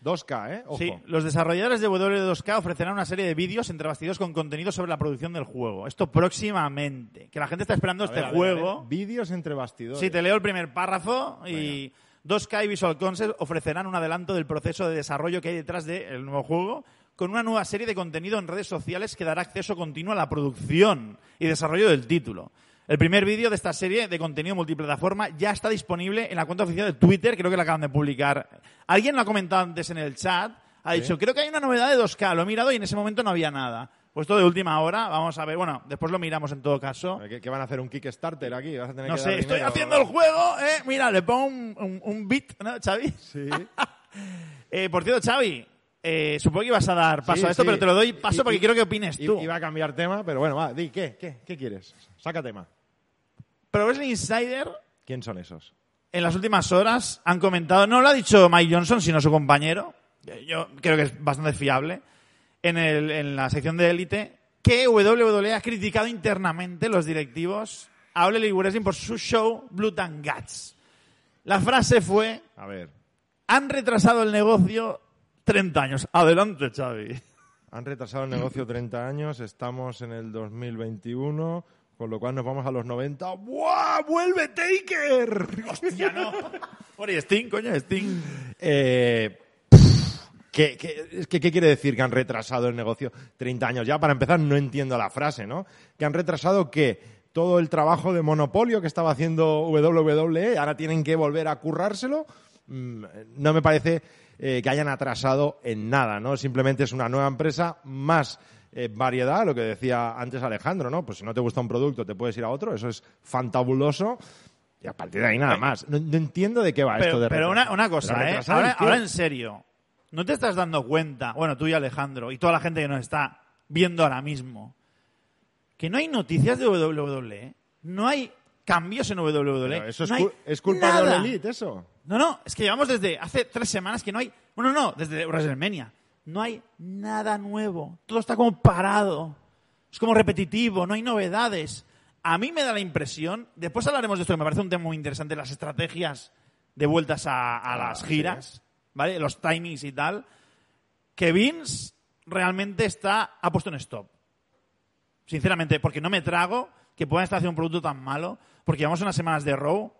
2K, ¿eh? Ojo. Sí, los desarrolladores de W2K ofrecerán una serie de vídeos entre bastidores con contenido sobre la producción del juego. Esto próximamente. Que la gente está esperando a este ver, juego. Vídeos entre bastidores. Sí, te leo el primer párrafo y... Venga. 2K y Visual Concept ofrecerán un adelanto del proceso de desarrollo que hay detrás del nuevo juego, con una nueva serie de contenido en redes sociales que dará acceso continuo a la producción y desarrollo del título. El primer vídeo de esta serie de contenido multiplataforma ya está disponible en la cuenta oficial de Twitter, creo que la acaban de publicar. Alguien lo ha comentado antes en el chat, ha dicho, ¿Sí? creo que hay una novedad de 2K, lo he mirado y en ese momento no había nada. Pues todo de última hora, vamos a ver, bueno, después lo miramos en todo caso. ¿Qué, qué van a hacer? ¿Un Kickstarter aquí? ¿Vas a tener no que sé, estoy dinero, haciendo el juego, eh, mira, le pongo un, un, un beat, ¿no, Xavi? Sí. eh, por cierto, Xavi, eh, supongo que ibas a dar paso Sí, a esto, sí. pero te lo doy paso porque quiero que opines tú. Iba a cambiar tema, pero bueno, va, di, ¿qué? ¿Qué? ¿Qué quieres? Saca tema. Pro Wrestling Insider ¿Quién son esos? en las últimas horas han comentado, no lo ha dicho Mike Johnson, sino su compañero, yo creo que es bastante fiable, en, el, en la sección de élite, que WWE ha criticado internamente los directivos a Ole Wrestling por su show Blood and Guts. La frase fue, A ver, han retrasado el negocio 30 años. Adelante, Xavi. han retrasado el negocio 30 años, estamos en el 2021, con lo cual nos vamos a los 90. ¡Buah! ¡Vuelve Taker! Hostia, no. Oye, Sting, coño, Sting. Eh, ¿qué, ¿Qué quiere decir que han retrasado el negocio 30 años? Ya, para empezar, no entiendo la frase, ¿no? Que han retrasado que todo el trabajo de monopolio que estaba haciendo WWE, ahora tienen que volver a currárselo. Mm, No me parece eh, que hayan atrasado en nada, ¿no? Simplemente es una nueva empresa, más eh, variedad, lo que decía antes Alejandro, ¿no? Pues si no te gusta un producto, te puedes ir a otro, eso es fantabuloso. Y a partir de ahí nada más. No, no entiendo de qué va esto Pero, de pero una, una cosa, ¿Pero ¿eh? Ahora, ahora en serio. ¿No te estás dando cuenta, bueno, tú y Alejandro, y toda la gente que nos está viendo ahora mismo, que no hay noticias de WWE? No hay cambios en WWE. Eso es, no hay es culpa nada. de All Elite, eso. No, no, es que llevamos desde hace tres semanas que no hay. Bueno, no, desde WrestleMania. No hay nada nuevo. Todo está como parado. Es como repetitivo, no hay novedades. A mí me da la impresión, después hablaremos de esto, que me parece un tema muy interesante, las estrategias de vueltas a, a las giras, ¿vale? Los timings y tal, que Vince realmente está, ha puesto en stop. Sinceramente, porque no me trago que puedan estar haciendo un producto tan malo, porque llevamos unas semanas de Raw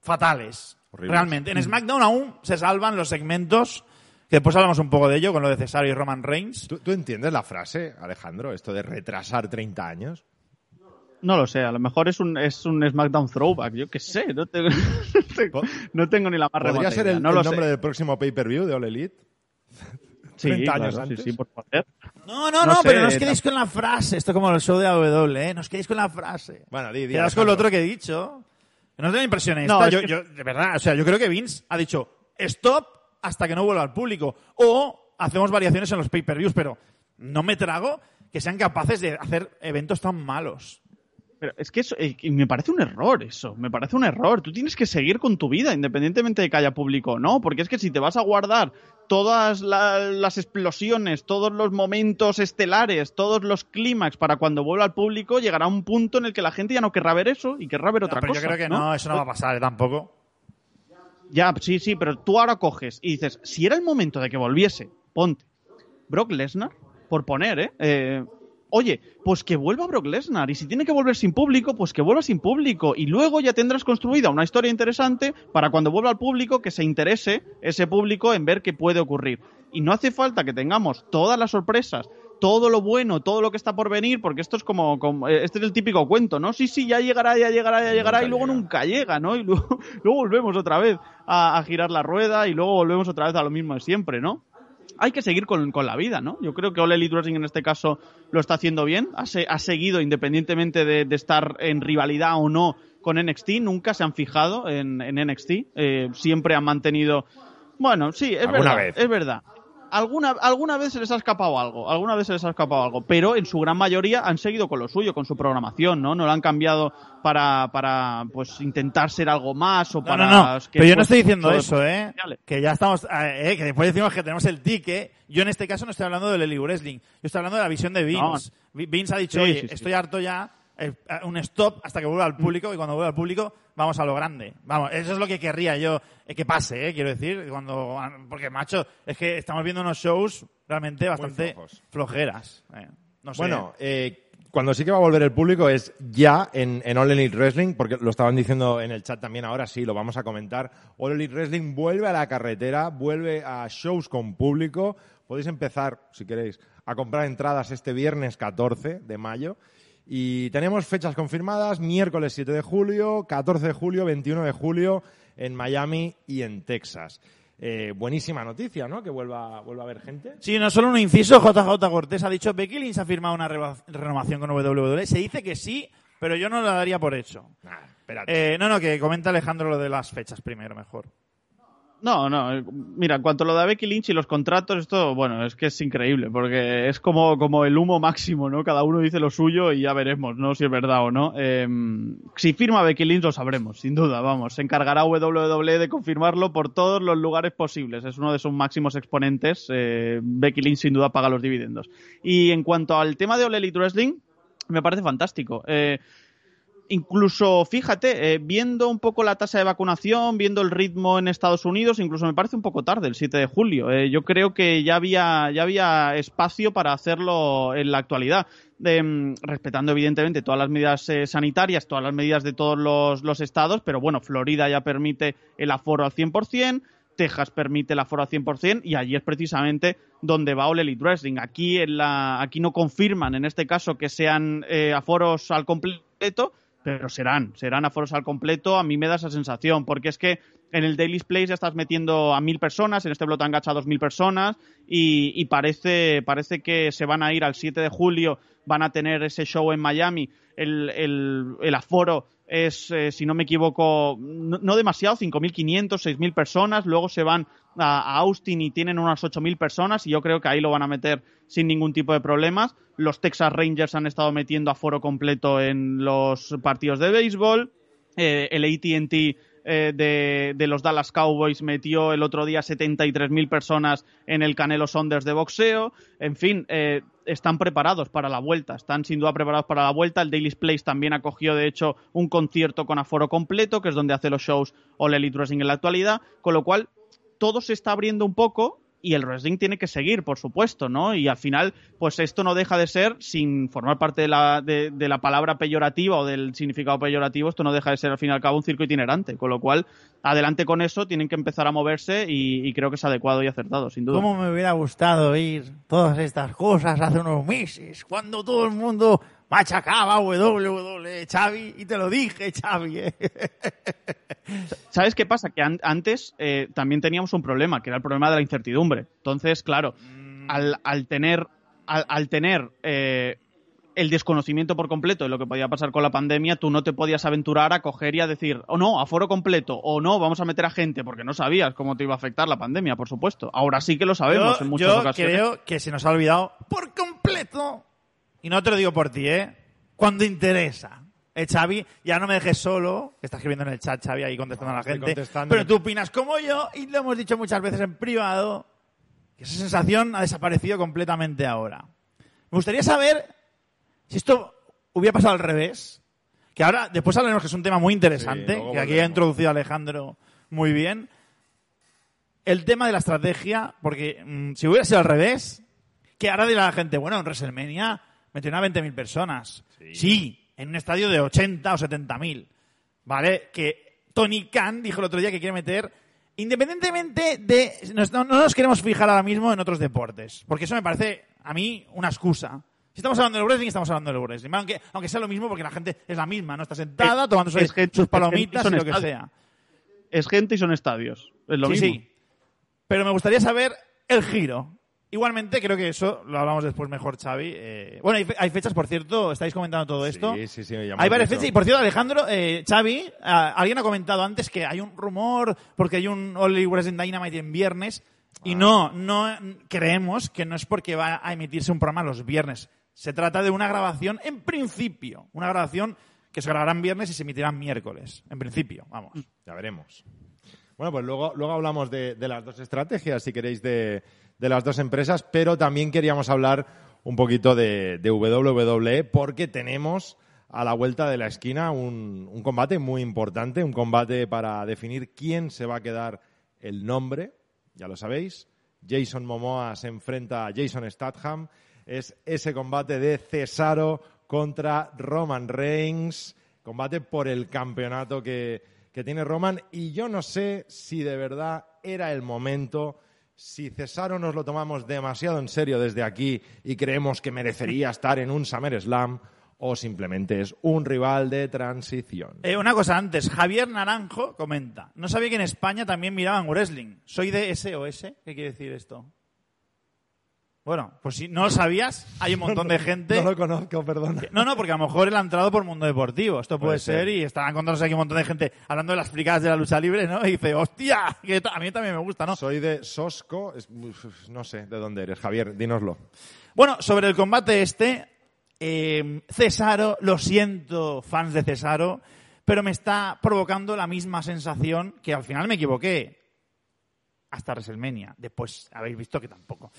fatales. Horribles. Realmente. En SmackDown aún se salvan los segmentos, que después hablamos un poco de ello con lo de Cesaro y Roman Reigns. ¿Tú, tú entiendes la frase, Alejandro, esto de retrasar 30 años? No lo sé, a lo mejor es un, es un SmackDown throwback, yo qué sé, no tengo, no tengo, no tengo ni la más ¿Podría remota ser idea, el, no el lo nombre sé. del próximo pay-per-view de All Elite? Sí, 30 años claro, antes. Sí, sí, por favor. No, no, no, No sé, pero no os quedéis con la frase. Esto como el show de AW, ¿eh? No os quedéis con la frase. Bueno, di, di, Quedaos con lo otro que he dicho. No dé la impresión. No, yo, yo- de verdad, o sea, yo creo que Vince ha dicho stop hasta que no vuelva al público. O hacemos variaciones en los pay-per-views, pero no me trago que sean capaces de hacer eventos tan malos. Pero es que eso, eh, que me parece un error eso, me parece un error. Tú tienes que seguir con tu vida, independientemente de que haya público o no, porque es que si te vas a guardar todas la- las explosiones, todos los momentos estelares, todos los clímax para cuando vuelva al público, llegará un punto en el que la gente ya no querrá ver eso y querrá ver otra pero cosa. yo creo que no, eso no va a pasar ¿eh? tampoco. Ya, sí, sí, pero tú ahora coges y dices, si era el momento de que volviese, ponte Brock Lesnar, por poner, ¿eh? Eh, Oye, pues que vuelva Brock Lesnar. Y si tiene que volver sin público, pues que vuelva sin público. Y luego ya tendrás construida una historia interesante para cuando vuelva al público que se interese ese público en ver qué puede ocurrir. Y no hace falta que tengamos todas las sorpresas, todo lo bueno, todo lo que está por venir, porque esto es como, como- eh, este es el típico cuento, ¿no? Sí, sí, ya llegará, ya llegará, ya llegará, Nunca y luego llega. nunca llega, ¿no? Y luego, luego volvemos otra vez a, a girar la rueda y luego volvemos otra vez a lo mismo de siempre, ¿no? Hay que seguir con, con la vida, ¿no? Yo creo que Ole Wrestling en este caso lo está haciendo bien, ha, se- ha seguido independientemente de, de estar en rivalidad o no con NXT, nunca se han fijado en, en NXT, eh, siempre han mantenido... Bueno, sí, es verdad, vez. es verdad. Alguna, alguna vez se les ha escapado algo, alguna vez se les ha escapado algo, pero en su gran mayoría han seguido con lo suyo, con su programación, ¿no? No lo han cambiado para, para pues intentar ser algo más o No, para... no, no. que Pero yo no pues, estoy diciendo eso, ¿eh? Que ya estamos, eh, que después decimos que tenemos el ticket. Yo en este caso no estoy hablando del Eli Wrestling. Yo estoy hablando de la visión de Vince. Vi- Vince ha dicho, Sí, oye, sí, sí. estoy harto ya, eh, un stop hasta que vuelva al público y cuando vuelva al público vamos a lo grande. Vamos, eso es lo que querría yo eh, que pase, ¿eh? Quiero decir, cuando, porque macho, es que estamos viendo unos shows realmente bastante flojeras. eh. No sé. Bueno, eh, cuando sí que va a volver el público es ya en, en All Elite Wrestling, porque lo estaban diciendo en el chat también ahora, sí, lo vamos a comentar. All Elite Wrestling vuelve a la carretera, vuelve a shows con público. Podéis empezar, si queréis, a comprar entradas este viernes 14 de mayo. Y tenemos fechas confirmadas, miércoles 7 de julio, 14 de julio, 21 de julio en Miami y en Texas. Eh, buenísima noticia, ¿no? Que vuelva, vuelva a haber gente. Sí, no solo un inciso, JJ Cortés ha dicho, Becky Lynch ha firmado una renovación con WWE. Se dice que sí, pero yo no la daría por hecho. Nah, espérate. Eh, no, no, que comenta Alejandro lo de las fechas primero, mejor. No, no, eh, mira, en cuanto a lo de Becky Lynch y los contratos, esto, bueno, es que es increíble, porque es como, como el humo máximo, ¿no? Cada uno dice lo suyo y ya veremos, ¿no? Si es verdad o no. Em, si firma Becky Lynch lo sabremos, sin duda, vamos. Se encargará WWE de confirmarlo por todos los lugares posibles. Es uno de sus máximos exponentes. Eh, Becky Lynch sin duda paga los dividendos. Y en cuanto al tema de All Elite Wrestling, me parece fantástico. Eh, incluso, fíjate, eh, viendo un poco la tasa de vacunación, viendo el ritmo en Estados Unidos, incluso me parece un poco tarde, el 7 de julio. Eh, yo creo que ya había, ya había espacio para hacerlo en la actualidad. Mm, respetando evidentemente todas las medidas eh, sanitarias, todas las medidas de todos los, los, estados, pero bueno, Florida ya permite el aforo al 100%, Texas permite el aforo al 100% y allí es precisamente donde va All Elite Wrestling. Aquí, en la, aquí no confirman en este caso que sean aforos al completo, pero serán, serán aforos al completo, a mí me da esa sensación, porque es que en el Daily Place ya estás metiendo a mil personas, en este Blotangacha a dos mil personas, y, y, parece, parece que se van a ir al 7 de julio, van a tener ese show en Miami, el, el, el aforo es, eh, si no me equivoco, no, demasiado, 5.500, 6.000 personas, luego se van a, Austin y tienen unas 8.000 personas y yo creo que ahí lo van a meter sin ningún tipo de problemas. Los Texas Rangers han estado metiendo a foro completo en los partidos de béisbol. Eh, el ATT eh, de, los Dallas Cowboys metió el otro día 73.000 personas en el Canelo Saunders de boxeo. En fin, eh, están preparados para la vuelta, están sin duda preparados para la vuelta. El Daily's Place también acogió, de hecho, un concierto con aforo completo, que es donde hace los shows All Elite Wrestling en la actualidad, con lo cual todo se está abriendo un poco y el wrestling tiene que seguir, por supuesto, ¿no? Y al final, pues esto no deja de ser, sin formar parte de la, de, la palabra peyorativa o del significado peyorativo, esto no deja de ser al fin y al cabo un circo itinerante, con lo cual, adelante con eso, tienen que empezar a moverse y, y creo que es adecuado y acertado, sin duda. ¿Cómo me hubiera gustado oír todas estas cosas hace unos meses, cuando todo el mundo machacaba WWE, Xavi, y te lo dije, Xavi. ¿eh? ¿Sabes qué pasa? Que an antes eh, también teníamos un problema, que era el problema de la incertidumbre. Entonces, claro, mm. al, al, tener, al, al tener eh, el desconocimiento por completo de lo que podía pasar con la pandemia, tú no te podías aventurar a coger y a decir, o oh, no, aforo completo, o no, vamos a meter a gente, porque no sabías cómo te iba a afectar la pandemia, por supuesto. Ahora sí que lo sabemos yo, en muchas yo ocasiones. creo que se nos ha olvidado por completo y no te lo digo por ti, ¿eh? Cuando interesa. Eh, Xavi, ya no me dejes solo, que estás escribiendo en el chat, Xavi, ahí contestando a la gente. Pero tú opinas como yo, y lo hemos dicho muchas veces en privado, que esa sensación ha desaparecido completamente ahora. Me gustaría saber si esto hubiera pasado al revés, que ahora, después hablaremos que es un tema muy interesante, sí, que aquí ha introducido Alejandro muy bien. El tema de la estrategia, porque mmm, si hubiera sido al revés, que ahora dirá la gente, bueno, en WrestleMania metieron a 20.000 personas. Sí. sí. en un estadio de 80 o 70.000. ¿Vale? Que Tony Khan dijo el otro día que quiere meter, independientemente de... No, no, nos queremos fijar ahora mismo en otros deportes, porque eso me parece a mí una excusa. Si estamos hablando del wrestling, estamos hablando del wrestling. Aunque, aunque sea lo mismo, porque la gente es la misma, ¿no? Está sentada, es, tomándose es gente, sus palomitas y lo que sea. Es gente y son estadios. Es lo sí, mismo. Sí. Pero me gustaría saber el giro. Igualmente, creo que eso lo hablamos después mejor, Xavi. Eh, bueno, hay, fe hay, fechas, por cierto, estáis comentando todo esto. Sí, sí, sí. Hay varias fechas. Y por cierto, Alejandro, eh, Xavi, alguien ha comentado antes que hay un rumor porque hay un All Wrestling Dynamite en viernes. Y ah. no, no creemos que no es porque va a emitirse un programa los viernes. Se trata de una grabación, en principio, una grabación que se grabará en viernes y se emitirá miércoles. En principio, vamos. Ya veremos. Bueno, pues luego, luego hablamos de, de las dos estrategias, si queréis, de, de las dos empresas, pero también queríamos hablar un poquito de, de WWE porque tenemos a la vuelta de la esquina un, un, combate muy importante, un combate para definir quién se va a quedar el nombre, ya lo sabéis. Jason Momoa se enfrenta a Jason Statham. Es ese combate de Cesaro contra Roman Reigns, combate por el campeonato que, que tiene Roman. Y yo no sé si de verdad era el momento si Cesaro nos lo tomamos demasiado en serio desde aquí y creemos que merecería estar en un SummerSlam o simplemente es un rival de transición. Eh, una cosa antes, Javier Naranjo comenta, no sabía que en España también miraban wrestling. Soy de SOS, ¿qué quiere decir esto? Bueno, pues si no lo sabías, hay un montón de gente. No lo conozco, perdón. No, no, porque a lo mejor él ha entrado por Mundo Deportivo. Esto puede, Puede ser, ser. y estarán encontrándose aquí un montón de gente hablando de las fricadas de la lucha libre, ¿no? Y dice, hostia, que a mí también me gusta, ¿no? Soy de Sosco, es- no sé de dónde eres, Javier, dínoslo. Bueno, sobre el combate este, eh, Cesaro, lo siento, fans de Cesaro, pero me está provocando la misma sensación que al final me equivoqué. Hasta WrestleMania. Después habéis visto que tampoco.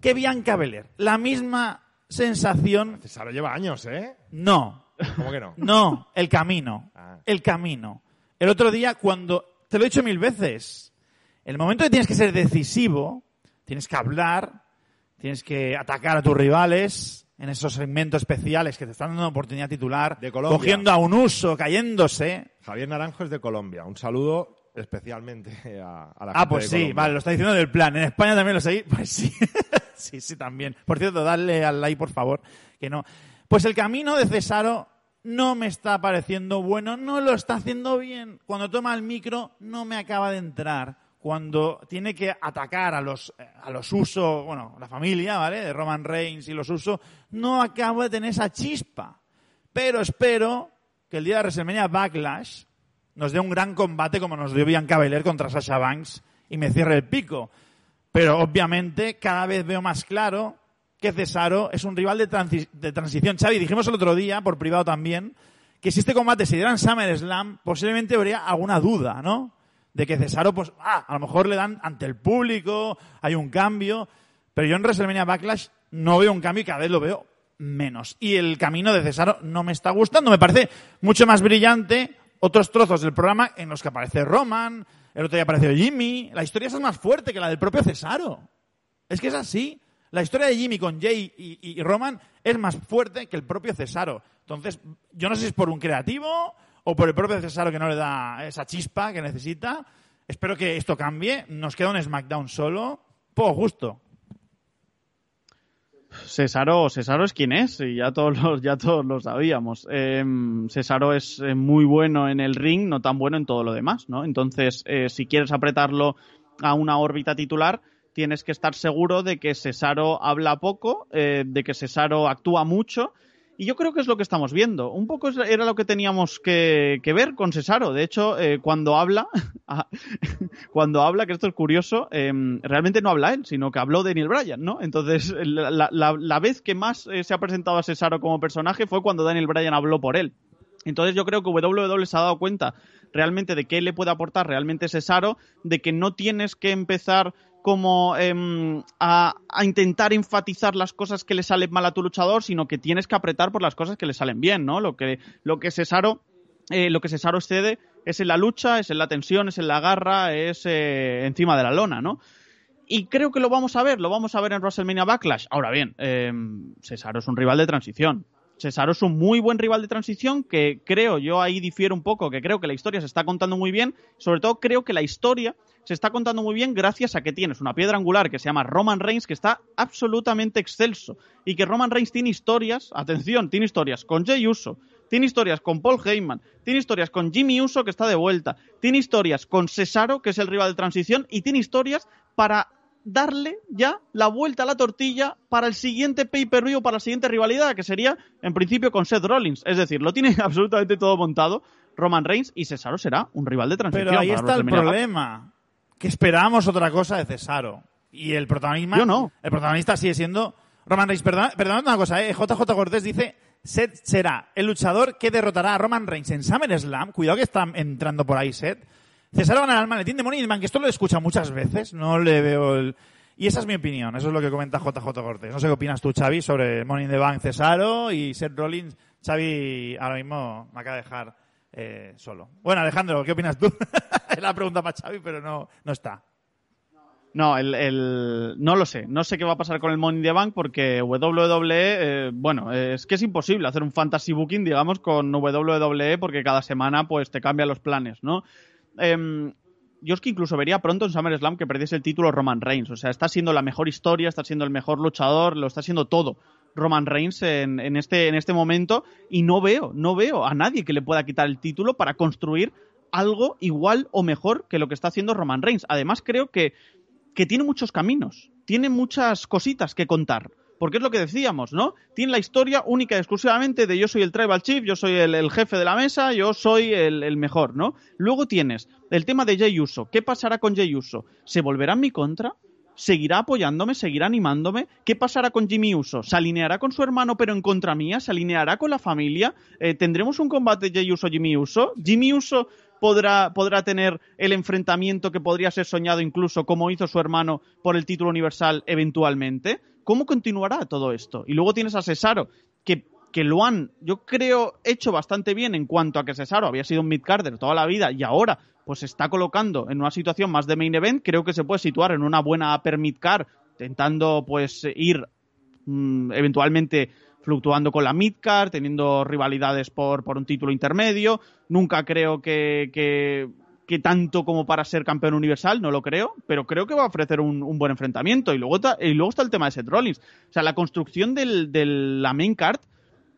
Que Bianca Belair, la misma sensación, Cesaro lleva años, ¿eh? no, ¿Cómo que no? no, el camino. Ah. El camino. El otro día, cuando. Te lo he dicho mil veces. El momento que tienes que ser decisivo, tienes que hablar, tienes que atacar a tus rivales en esos segmentos especiales que te están dando una oportunidad titular, De Colombia. cogiendo a un uso, cayéndose. Javier Naranjo es de Colombia. Un saludo especialmente a, a la Ah, gente pues de sí, Colombia. vale, lo está diciendo del plan. En España también lo seguís. Pues sí. sí, sí, también. Por cierto, dadle al like, por favor, que no. Pues el camino de Cesaro no me está pareciendo bueno, no lo está haciendo bien. Cuando toma el micro, no me acaba de entrar. Cuando tiene que atacar a los, a los usos, bueno, la familia, ¿vale? De Roman Reigns y los usos, no acabo de tener esa chispa. Pero espero que el día de WrestleMania Backlash nos dé un gran combate como nos dio Bianca Belair contra Sasha Banks y me cierre el pico. Pero obviamente cada vez veo más claro que Cesaro es un rival de, transi- de transición. Xavi, dijimos el otro día, por privado también, que si este combate se diera en SummerSlam, posiblemente habría alguna duda, ¿no? De que Cesaro, pues, ah, a lo mejor le dan ante el público, hay un cambio, pero yo en WrestleMania Backlash no veo un cambio y cada vez lo veo menos. Y el camino de Cesaro no me está gustando, me parece mucho más brillante otros trozos del programa en los que aparece Roman, el otro día apareció Jimmy, la historia es más fuerte que la del propio Cesaro. Es que es así. La historia de Jimmy con Jay y, y- y Roman es más fuerte que el propio Cesaro. Entonces, yo no sé si es por un creativo o por el propio Cesaro que no le da esa chispa que necesita. Espero que esto cambie. Nos queda un SmackDown solo. Poco justo. Cesaro, Cesaro es quien es, y ya todos los, ya todos lo sabíamos. Eh, Cesaro es eh, muy bueno en el ring, no tan bueno en todo lo demás, ¿no? Entonces, eh, si quieres apretarlo a una órbita titular, tienes que estar seguro de que Cesaro habla poco, eh, de que Cesaro actúa mucho. Y yo creo que es lo que estamos viendo. Un poco era lo que teníamos que, que ver con Cesaro. De hecho, eh, cuando habla, cuando habla, que esto es curioso, eh, realmente no habla él, sino que habló Daniel Bryan, ¿no? Entonces, la- la- la vez que más eh, se ha presentado a Cesaro como personaje fue cuando Daniel Bryan habló por él. Entonces yo creo que WWE se ha dado cuenta realmente de qué le puede aportar realmente Cesaro, de que no tienes que empezar como em, a, intentar enfatizar las cosas que le salen mal a tu luchador, sino que tienes que apretar por las cosas que le salen bien, ¿no? Lo que, lo que Cesaro eh, lo que Cesaro excede es en la lucha, es en la tensión, es en la garra, es eh, encima de la lona, ¿no? Y creo que lo vamos a ver, lo vamos a ver en WrestleMania Backlash. Ahora bien, eh, Cesaro es un rival de transición. Cesaro es un muy buen rival de transición que creo, yo ahí difiero un poco, que creo que la historia se está contando muy bien. Sobre todo creo que la historia se está contando muy bien gracias a que tienes una piedra angular que se llama Roman Reigns que está absolutamente excelso. Y que Roman Reigns tiene historias, atención, tiene historias con Jey Uso, tiene historias con Paul Heyman, tiene historias con Jimmy Uso que está de vuelta, tiene historias con Cesaro que es el rival de transición y tiene historias para darle ya la vuelta a la tortilla para el siguiente pay-per-view, para la siguiente rivalidad, que sería en principio con Seth Rollins. Es decir, lo tiene absolutamente todo montado Roman Reigns y Cesaro será un rival de transición. Pero ahí está el problema. Que esperábamos otra cosa de Cesaro. Y el protagonismo. Yo no. El protagonista sigue siendo Roman Reigns. Perdón, perdonad una cosa, ¿eh? JJ Cortés dice: Seth será el luchador que derrotará a Roman Reigns en SummerSlam. Cuidado que está entrando por ahí Seth. Cesaro ganará el maletín de Money in the Bank, que esto lo he escuchado muchas veces. No le veo el. Y esa es mi opinión. Eso es lo que comenta JJ Cortés. No sé qué opinas tú, Xavi, sobre Money in the Bank Cesaro y Seth Rollins. Xavi ahora mismo me acaba de dejar eh, solo. Bueno, Alejandro, ¿qué opinas tú? es la pregunta para Xavi, pero no, no está. No, el, no lo sé. No sé qué va a pasar con el Money in the Bank porque WWE, eh, bueno, es que es imposible hacer un fantasy booking, digamos, con WWE porque cada semana pues te cambian los planes, ¿no? Em, yo es que incluso vería pronto en SummerSlam que perdiese el título Roman Reigns. O sea, está siendo la mejor historia, está siendo el mejor luchador, lo está siendo todo Roman Reigns en, en este, en este momento y no veo, no veo a nadie que le pueda quitar el título para construir algo igual o mejor que lo que está haciendo Roman Reigns. Además, creo que que tiene muchos caminos, tiene muchas cositas que contar. Porque es lo que decíamos, ¿no? Tiene la historia única y exclusivamente de yo soy el tribal chief, yo soy el, jefe de la mesa, yo soy el, mejor, ¿no? Luego tienes el tema de Jey Uso. ¿Qué pasará con Jey Uso? ¿Se volverá en mi contra? seguirá apoyándome, seguirá animándome. ¿Qué pasará con Jimmy Uso? ¿Se alineará con su hermano pero en contra mía? ¿Se alineará con la familia? Eh, ¿Tendremos un combate Jey Uso-Jimmy Uso? ¿Jimmy Uso podrá, podrá tener el enfrentamiento que podría ser soñado incluso como hizo su hermano por el título universal eventualmente? ¿Cómo continuará todo esto? Y luego tienes a Cesaro, que que lo han, yo creo, hecho bastante bien en cuanto a que Cesaro había sido un mid-carder toda la vida y ahora pues se está colocando en una situación más de main event, creo que se puede situar en una buena upper mid-card, intentando pues ir mm, eventualmente fluctuando con la midcard, teniendo rivalidades por, por un título intermedio. Nunca creo que, que, tanto como para ser campeón universal, no lo creo, pero creo que va a ofrecer un, buen enfrentamiento. Y luego, está, y luego está el tema de Seth Rollins. O sea, la construcción de la main card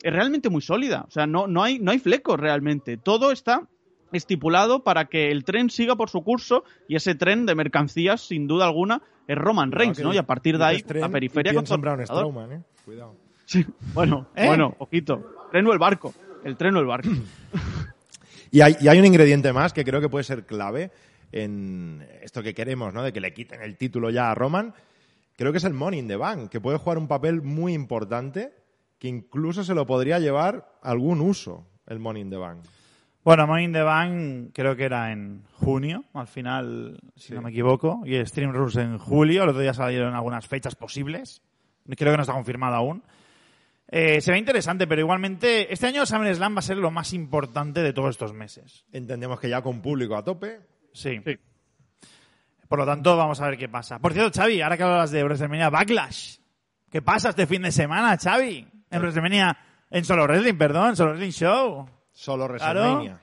es realmente muy sólida. O sea, no, no, hay, no hay flecos realmente. Todo está estipulado para que el tren siga por su curso y ese tren de mercancías, sin duda alguna, es Roman Reigns, ¿no? Y a partir de ahí, la periferia con Strowman, ¿eh? Cuidado. Sí, bueno, ¿Eh? bueno, ojito. Tren o el barco. El tren o el barco. y, hay, y hay un ingrediente más que creo que puede ser clave en esto que queremos, ¿no? De que le quiten el título ya a Roman. Creo que es el Money in the Bank, que puede jugar un papel muy importante que incluso se lo podría llevar algún uso el Money in the Bank. Bueno, Money in the Bank creo que era en junio, al final, si no me equivoco, y Stream Rules en julio, el otro día salieron algunas fechas posibles, creo que no está confirmado aún. Eh, se ve interesante, pero igualmente este año SummerSlam va a ser lo más importante de todos estos meses. Entendemos que ya con público a tope. Sí. Por lo tanto, vamos a ver qué pasa. Por cierto, Xavi, ahora que hablas de WrestleMania Backlash, ¿qué pasa este fin de semana, Xavi? En WrestleMania, en Solo Wrestling, perdón, Solo Wrestling Show. Solo WrestleMania.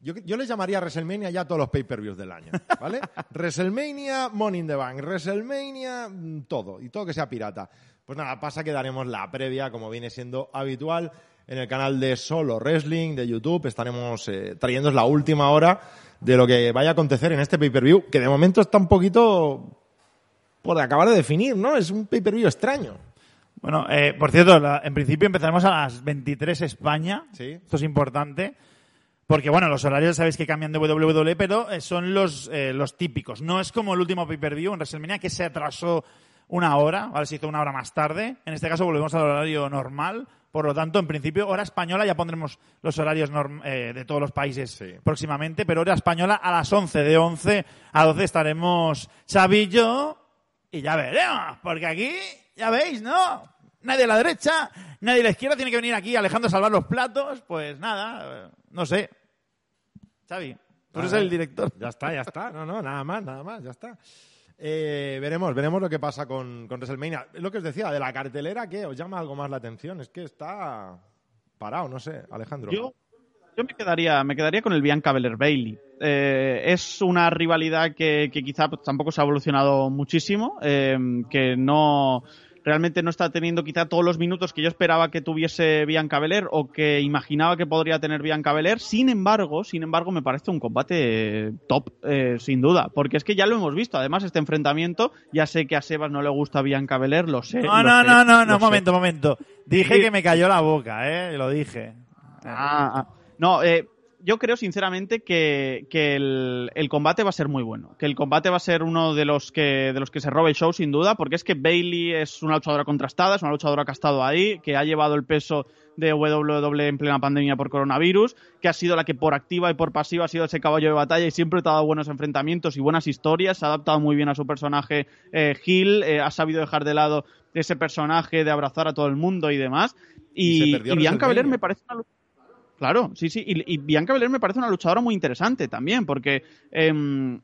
Yo, yo les llamaría WrestleMania ya todos los pay-per-views del año, ¿vale? WrestleMania, Money in the Bank, WrestleMania, mm, todo, y todo que sea pirata. Pues nada, pasa que daremos la previa, como viene siendo habitual, en el canal de Solo Wrestling de YouTube. Estaremos eh, trayendo la última hora de lo que vaya a acontecer en este pay-per-view, que de momento está un poquito por acabar de definir, ¿no? Es un pay-per-view extraño. Bueno, eh, por cierto, en principio empezaremos a las 23 España. Sí. Esto es importante. Porque, bueno, los horarios sabéis que cambian de WWE, pero eh, son los, los típicos. No es como el último pay-per-view en WrestleMania que se atrasó una hora, ¿vale? Se hizo una hora más tarde. En este caso volvemos al horario normal. Por lo tanto, en principio, hora española, ya pondremos los horarios eh, de todos los países próximamente, pero hora española a las 11, de 11 a 12 estaremos Xavi y yo, y ya veremos, porque aquí, ya veis, ¿no? Nadie a la derecha, nadie a la izquierda, tiene que venir aquí Alejandro a salvar los platos, pues nada, eh, no sé. Xavi, tú eres el director. Ya está, ya está, no, no, nada más, nada más, ya está. Eh, veremos, veremos lo que pasa con, con WrestleMania. Lo que os decía, de la cartelera, ¿qué? ¿Os llama algo más la atención? Es que está parado, no sé, Alejandro. Yo, yo me quedaría, me quedaría con el Bianca Belair Bailey. Eh, es una rivalidad que, que quizá tampoco se ha evolucionado muchísimo, eh, que no realmente no está teniendo quizá todos los minutos que yo esperaba que tuviese Bianca Belair o que imaginaba que podría tener Bianca Belair. Sin embargo, sin embargo, me parece un combate top, eh, sin duda, porque es que ya lo hemos visto. Además, este enfrentamiento, ya sé que a Sebas no le gusta Bianca Belair, lo sé. No, no, no, no, no, momento, momento. Dije que me cayó la boca, eh, lo dije. Ah, ah. no, eh, yo creo sinceramente que, el, combate va a ser muy bueno. Que el combate va a ser uno de los que de los que se robe el show sin duda, porque es que Bailey es una luchadora contrastada, es una luchadora que ha estado ahí, que ha llevado el peso de WWE en plena pandemia por coronavirus, que ha sido la que por activa y por pasiva ha sido ese caballo de batalla y siempre ha dado buenos enfrentamientos y buenas historias, se ha adaptado muy bien a su personaje eh, Gil, eh, ha sabido dejar de lado ese personaje de abrazar a todo el mundo y demás. Y, y Bianca Belair me parece una Claro, sí, sí. Y, Bianca Belair me parece una luchadora muy interesante también, porque em,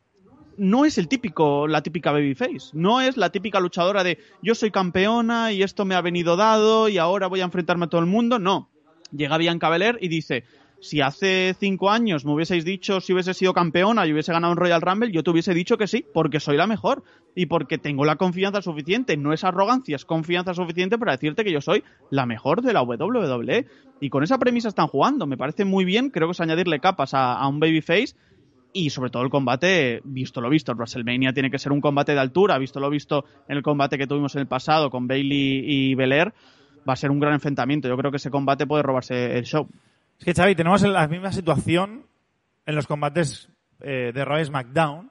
no es el típico, la típica babyface. No es la típica luchadora de yo soy campeona y esto me ha venido dado y ahora voy a enfrentarme a todo el mundo. No. Llega Bianca Belair y dice, si hace cinco años me hubieseis dicho si hubiese sido campeona y hubiese ganado un Royal Rumble, yo te hubiese dicho que sí, porque soy la mejor y porque tengo la confianza suficiente. No es arrogancia, es confianza suficiente para decirte que yo soy la mejor de la WWE. Y con esa premisa están jugando. Me parece muy bien. Creo que es añadirle capas a, un babyface y sobre todo el combate, visto lo visto, WrestleMania tiene que ser un combate de altura, visto lo visto en el combate que tuvimos en el pasado con Bailey y Belair, va a ser un gran enfrentamiento. Yo creo que ese combate puede robarse el show. Es que, Xavi, tenemos la misma situación en los combates eh, de Raw y SmackDown.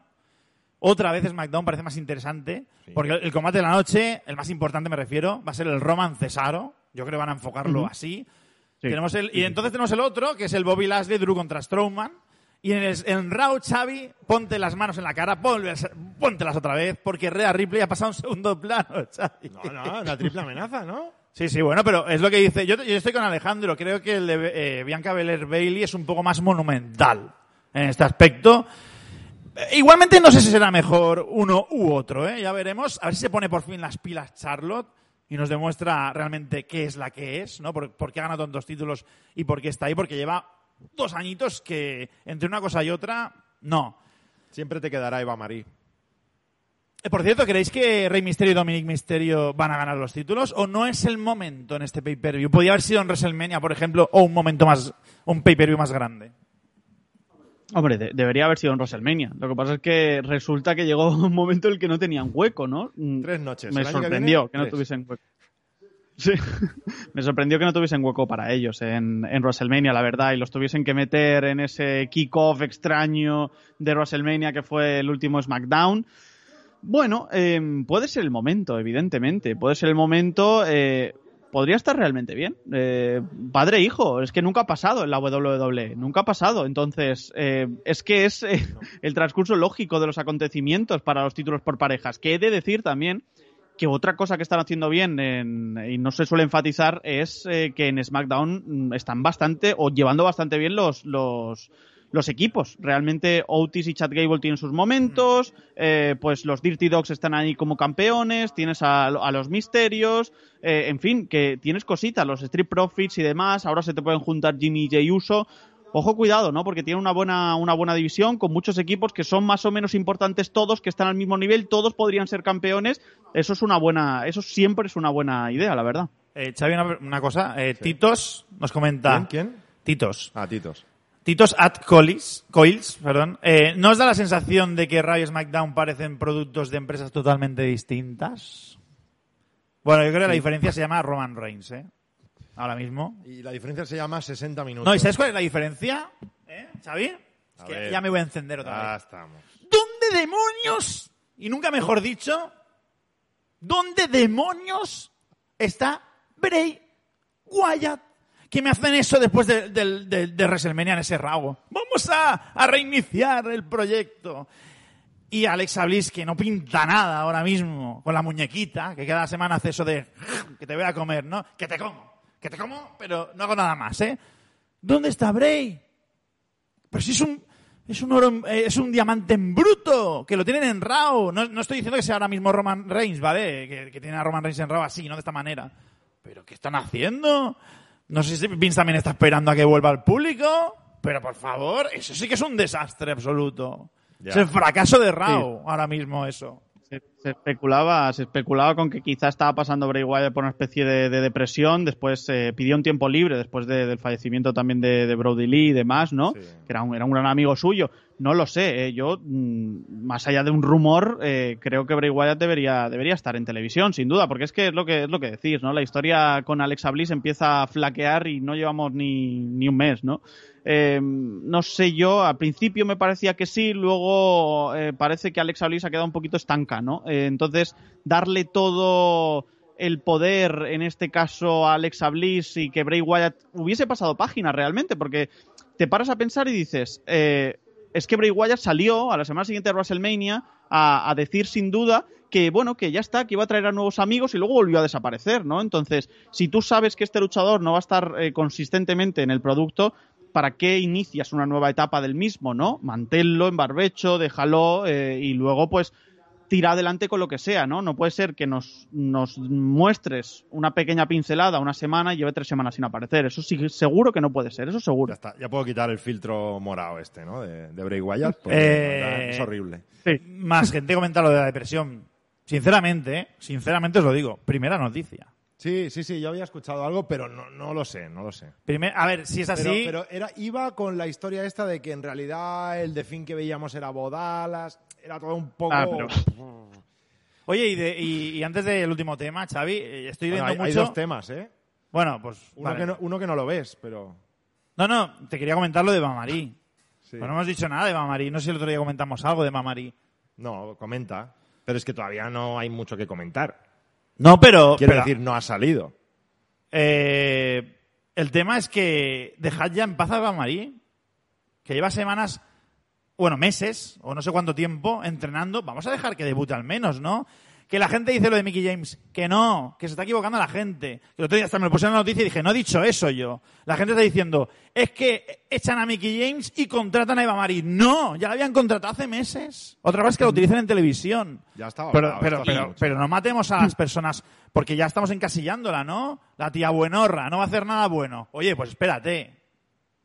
Otra vez SmackDown parece más interesante, porque el combate de la noche, el más importante me refiero, va a ser el Roman Cesaro. Yo creo que van a enfocarlo así. Sí. Tenemos el, y entonces tenemos el otro, que es el Bobby Lashley Drew contra Strowman. Y en, el, en Raw, Xavi, ponte las manos en la cara, ponlas, póntelas otra vez, porque Rhea Ripley ha pasado un segundo plano, Xavi. No, no, la triple amenaza, ¿no? Sí, sí, bueno, pero es lo que dice. Yo, estoy con Alejandro. Creo que el de eh, Bianca Belair Bailey es un poco más monumental en este aspecto. Eh, Igualmente no sé si será mejor uno u otro, ¿eh? Ya veremos. A ver si se pone por fin las pilas Charlotte y nos demuestra realmente qué es la que es, ¿no? Por qué ha ganado tantos títulos y por qué está ahí. Porque lleva dos añitos que entre una cosa y otra, no. Siempre te quedará Eva Marí. Eh, Por cierto, ¿creéis que Rey Misterio y Dominic Misterio van a ganar los títulos o no es el momento en este pay-per-view? Podría haber sido en WrestleMania, por ejemplo, o un momento más, un pay-per-view más grande. Hombre, de- debería haber sido en WrestleMania. Lo que pasa es que resulta que llegó un momento en el que no tenían hueco, ¿no? Mm, Tres noches. Me que sorprendió viene, que no tuviesen hueco. Sí, me sorprendió que no tuviesen hueco para ellos en, en WrestleMania, la verdad, y los tuviesen que meter en ese kickoff extraño de WrestleMania que fue el último SmackDown. Bueno, eh, puede ser el momento, evidentemente. Puede ser el momento. eh, podría estar realmente bien. Eh, padre e hijo, es que nunca ha pasado en la WWE, nunca ha pasado. Entonces, eh, es que es eh, el transcurso lógico de los acontecimientos para los títulos por parejas. Que he de decir también que otra cosa que están haciendo bien en- y no se suele enfatizar es eh, que en SmackDown mm, están bastante o llevando bastante bien los, los, los equipos. Realmente Otis y Chad Gable tienen sus momentos, eh, pues los Dirty Dogs están ahí como campeones, tienes a, a los Misterios, eh, en fin, que tienes cositas, los Street Profits y demás, ahora se te pueden juntar Jimmy y Jey Uso. Ojo, cuidado, ¿no? Porque tiene una buena, una buena división con muchos equipos que son más o menos importantes todos, que están al mismo nivel, todos podrían ser campeones. Eso es una buena, eso siempre es una buena idea, la verdad. Eh, Xavi, una, una cosa. Eh, Titos nos comenta. ¿Quién? ¿Quién? Titos. Ah, Titos. Titos at Coils, Coils, perdón. Eh, ¿No os da la sensación de que Raw y SmackDown parecen productos de empresas totalmente distintas? Bueno, yo creo que la diferencia se llama Roman Reigns, ¿eh? Ahora mismo. Y la diferencia se llama 60 minutos. No, ¿y sabes cuál es la diferencia? ¿Eh, Xavi? Es que ver. ya me voy a encender otra vez. estamos. ¿Dónde demonios, y nunca mejor dicho, dónde demonios está Bray Wyatt? Que me hacen eso después de, de, WrestleMania en ese rago. Vamos a, reiniciar el proyecto. Y Alexa Bliss, que no pinta nada ahora mismo, con la muñequita, que cada semana hace eso de que te voy a comer, ¿no? Que te como, que te como, pero no hago nada más, ¿eh? ¿Dónde está Bray? Pero si es un, es un oro, eh, es un diamante en bruto, que lo tienen en RAW. No, no estoy diciendo que sea ahora mismo Roman Reigns, ¿vale? Que, que tienen a Roman Reigns en RAW así, no de esta manera. ¿Pero qué están haciendo? No sé si Vince también está esperando a que vuelva al público. Pero por favor, eso sí que es un desastre absoluto. Ya. Es el fracaso de RAW ahora mismo eso. Se, se especulaba, se especulaba con que quizá estaba pasando Bray Wyatt por una especie de, de depresión, después eh, pidió un tiempo libre después de- del fallecimiento también de, de Brody Lee y demás, ¿no? Sí. Que era un, era un gran amigo suyo. No lo sé, eh, yo, mm, más allá de un rumor, eh, creo que Bray Wyatt debería, debería estar en televisión, sin duda, porque es que es lo que, es lo que decís, ¿no? La historia con Alexa Bliss empieza a flaquear y no llevamos ni, ni un mes, ¿no? Eh, no sé yo, al principio me parecía que sí, luego eh, parece que Alexa Bliss ha quedado un poquito estanca, ¿no? Entonces, darle todo el poder, en este caso a Alexa Bliss y que Bray Wyatt hubiese pasado página realmente, porque te paras a pensar y dices, es que Bray Wyatt salió a la semana siguiente de WrestleMania a, decir sin duda que bueno, que ya está, que iba a traer a nuevos amigos y luego volvió a desaparecer, ¿no? Entonces, si tú sabes que este luchador no va a estar eh, consistentemente en el producto, ¿para qué inicias una nueva etapa del mismo, no? Manténlo en barbecho, déjalo eh, y luego pues tira adelante con lo que sea, ¿no? No puede ser que nos, nos muestres una pequeña pincelada una semana y lleve tres semanas sin aparecer. Eso sí, seguro que no puede ser, eso Ya seguro. está. Ya puedo quitar el filtro morado este, ¿no? De, de Bray Wyatt. porque, Eh, verdad, Es horrible. Más gente comenta lo de la depresión. Sinceramente, ¿eh? sinceramente os lo digo, primera noticia. Sí, sí, sí, yo había escuchado algo, pero no, no lo sé, no lo sé. Primer- a ver, si es Pero, así. pero era, iba con la historia esta de que en realidad el de fin que veíamos era Bodalas, era todo un poco... Ah, pero- Oye, y, de- y- y antes del último tema, Xavi, eh, estoy Bueno, viendo hay, hay mucho. dos temas, ¿eh? Bueno, pues. Uno, vale. que no, uno que no lo ves, pero... No, no, te quería comentar lo de Mamarí. Sí. No hemos dicho nada de Mamarí. No sé si el otro día comentamos algo de Mamarí. No, comenta. Pero es que todavía no hay mucho que comentar. No, pero. Quiero pero, decir, no ha salido. eh, el tema es que dejad ya en paz a Mamarí, que lleva semanas, bueno, meses, o no sé cuánto tiempo, entrenando. Vamos a dejar que debute al menos, ¿no? Que la gente dice lo de Mickey James, que no, que se está equivocando la gente. Que el otro día hasta me lo puse en la noticia y dije, no he dicho eso yo. La gente está diciendo, es que echan a Mickey James y contratan a Eva Marí. No, ya la habían contratado hace meses. Otra vez que lo utilicen en televisión. Ya estaba Pero, pero, pero, pero no matemos a las personas porque ya estamos encasillándola, ¿no? La tía buenorra, no va a hacer nada bueno. Oye, pues espérate.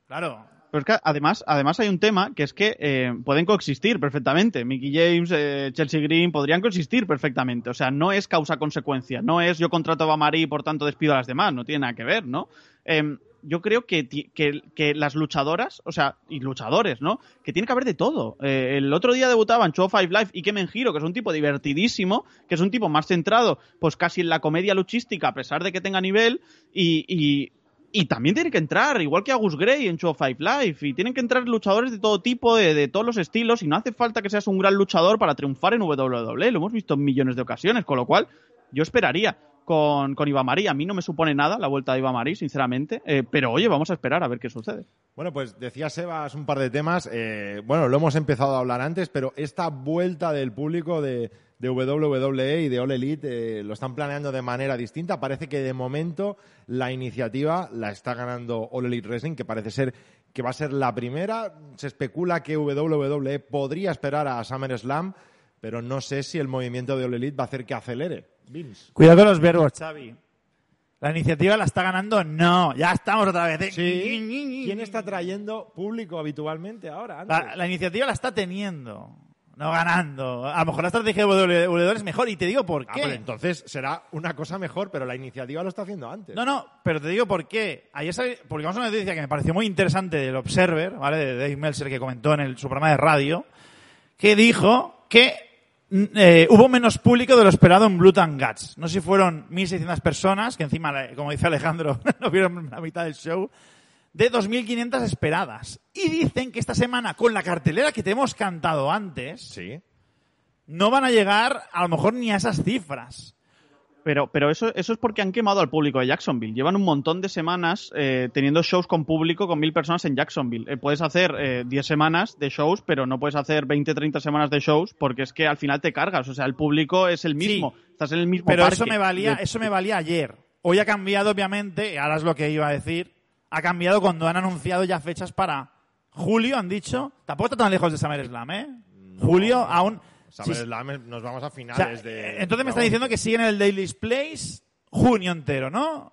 Claro. Pero es que además, además hay un tema que es que eh, pueden coexistir perfectamente. Mickey James, eh, Chelsea Green podrían coexistir perfectamente. O sea, no es causa-consecuencia. No es yo contrato a Bamari y por tanto despido a las demás. No tiene nada que ver, ¿no? Em, yo creo que, que, las luchadoras, o sea, y luchadores, ¿no? Que tiene que haber de todo. Eh, el otro día debutaba en Show Five Live y que Giro, que es un tipo divertidísimo, que es un tipo más centrado, pues casi en la comedia luchística, a pesar de que tenga nivel, y, y, y también tiene que entrar, igual que Agus Gray en Show Five Live, y tienen que entrar luchadores de todo tipo, de, de todos los estilos, y no hace falta que seas un gran luchador para triunfar en WWE, lo hemos visto en millones de ocasiones, con lo cual yo esperaría con, con Iba Marí. A mí no me supone nada la vuelta de Iba Marí, sinceramente, eh, pero oye, vamos a esperar a ver qué sucede. Bueno, pues decía Sebas un par de temas. eh, bueno, lo hemos empezado a hablar antes, pero esta vuelta del público de, de WWE y de All Elite eh, lo están planeando de manera distinta. Parece que de momento la iniciativa la está ganando All Elite Wrestling, que parece ser que va a ser la primera. Se especula que WWE podría esperar a SummerSlam, pero no sé si el movimiento de All Elite va a hacer que acelere. Vince. Cuidado con los verbos, Xavi. ¿La iniciativa la está ganando? No, ya estamos otra vez. ¿eh? Sí. ¿Quién está trayendo público habitualmente ahora? La iniciativa la está teniendo, no ganando. A lo mejor la estrategia de WWE es mejor y te digo por Ah, qué. pero entonces será una cosa mejor, pero la iniciativa lo está haciendo antes. No, no, pero te digo por qué. Ayer publicamos una noticia que me pareció muy interesante del Observer, ¿vale? De Dave Meltzer que comentó en el, su programa de radio, que dijo que mm, eh, hubo menos público de lo esperado en Blood and Guts. No sé si fueron 1.600 personas, que encima, la- como dice Alejandro, no vieron la mitad del show, de 2.500 esperadas. Y dicen que esta semana, con la cartelera que te hemos cantado antes, Sí. no van a llegar a lo mejor ni a esas cifras. Pero, pero eso, eso es porque han quemado al público de Jacksonville. Llevan un montón de semanas eh, teniendo shows con público con mil personas en Jacksonville. Eh, puedes hacer eh, 10 semanas de shows, pero no puedes hacer 20, 30 semanas de shows porque es que al final te cargas. O sea, el público es el mismo. Sí. Estás en el mismo Pero parque. eso me valía, eso me valía ayer. Hoy ha cambiado, obviamente, y ahora es lo que iba a decir. Ha cambiado cuando han anunciado ya fechas para julio, han dicho. Tampoco está tan lejos de SummerSlam, ¿eh? julio aún. sí, SummerSlam nos vamos a o sea, finales de. entonces me están diciendo que siguen en el Daily's Place junio entero, ¿no?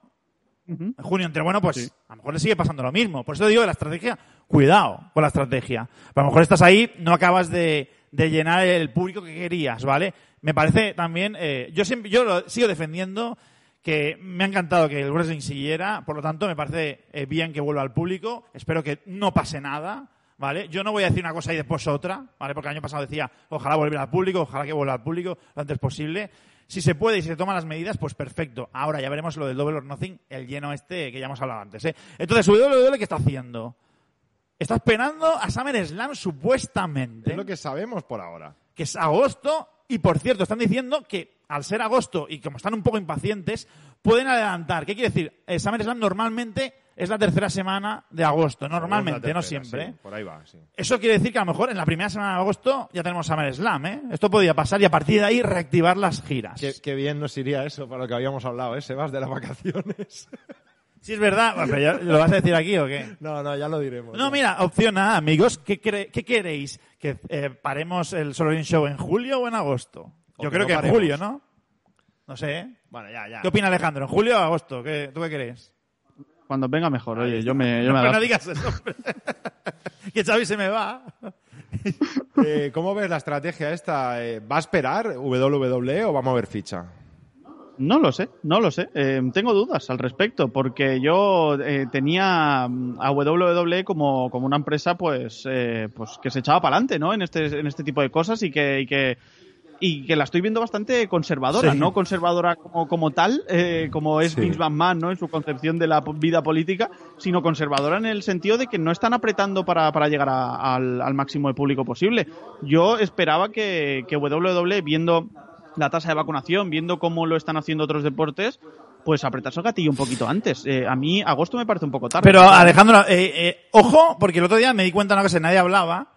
Junio entero. Bueno, pues Sí. a lo mejor le sigue pasando lo mismo. Por eso digo que la estrategia, cuidado con la estrategia. Pero a lo mejor estás ahí, no acabas de, de llenar el público que querías, ¿vale? Me parece también, eh, yo siempre, yo lo sigo defendiendo que me ha encantado que el wrestling siguiera, por lo tanto me parece eh, bien que vuelva al público, espero que no pase nada, ¿vale? Yo no voy a decir una cosa y después otra, ¿vale? Porque el año pasado decía, ojalá volviera al público, ojalá que vuelva al público lo antes posible. Si se puede y si se toman las medidas, pues perfecto. Ahora ya veremos lo del Double or Nothing, el lleno este que ya hemos hablado antes, ¿eh? Entonces, WWE, ¿qué está haciendo? Está esperando a SummerSlam supuestamente Es lo que sabemos por ahora. que es agosto, y por cierto, están diciendo que al ser agosto y como están un poco impacientes, pueden adelantar. ¿Qué quiere decir? Eh, SummerSlam normalmente es la tercera semana de agosto, normalmente, no siempre. sí, por ahí va, sí. Eso quiere decir que a lo mejor en la primera semana de agosto ya tenemos SummerSlam, ¿eh? Esto podría pasar y a partir de ahí reactivar las giras. Qué, qué bien nos iría eso para lo que habíamos hablado, ¿eh? Sebas, de las vacaciones. Si es verdad, bueno, pero ya- ¿lo vas a decir aquí o qué? no, no, ya lo diremos. No, ya. mira, opción A, amigos, ¿qué, qué queréis? ¿Que eh, paremos el Solorin Show en julio o en agosto? Yo creo no que en paremos. julio, ¿no? No sé, ¿eh? Bueno, ya, ya. ¿Qué opina Alejandro? ¿En julio o agosto? ¿Qué, ¿Tú qué crees? Cuando venga mejor, oye, yo me, yo me No, pero no digas eso, hombre. que Xavi se me va. Eh, ¿Cómo ves la estrategia esta? Eh, ¿Va a esperar WWE o va a mover ficha? No lo sé, no lo sé. Eh, tengo dudas al respecto, porque yo eh, tenía a WWE como, como una empresa pues, eh, pues que se echaba para adelante ¿no? en, este, en este tipo de cosas y que, y que, y que la estoy viendo bastante conservadora, Sí. no conservadora como, como tal, eh, como es Sí. Vince McMahon ¿no? en su concepción de la vida política, sino conservadora en el sentido de que no están apretando para, para llegar a- al, al máximo de público posible. Yo esperaba que, que WWE, viendo la tasa de vacunación, viendo cómo lo están haciendo otros deportes, pues apretase el gatillo un poquito antes. Eh, a mí agosto me parece un poco tarde. Pero Alejandro, eh, eh, ojo, porque el otro día me di cuenta de una cosa nadie hablaba,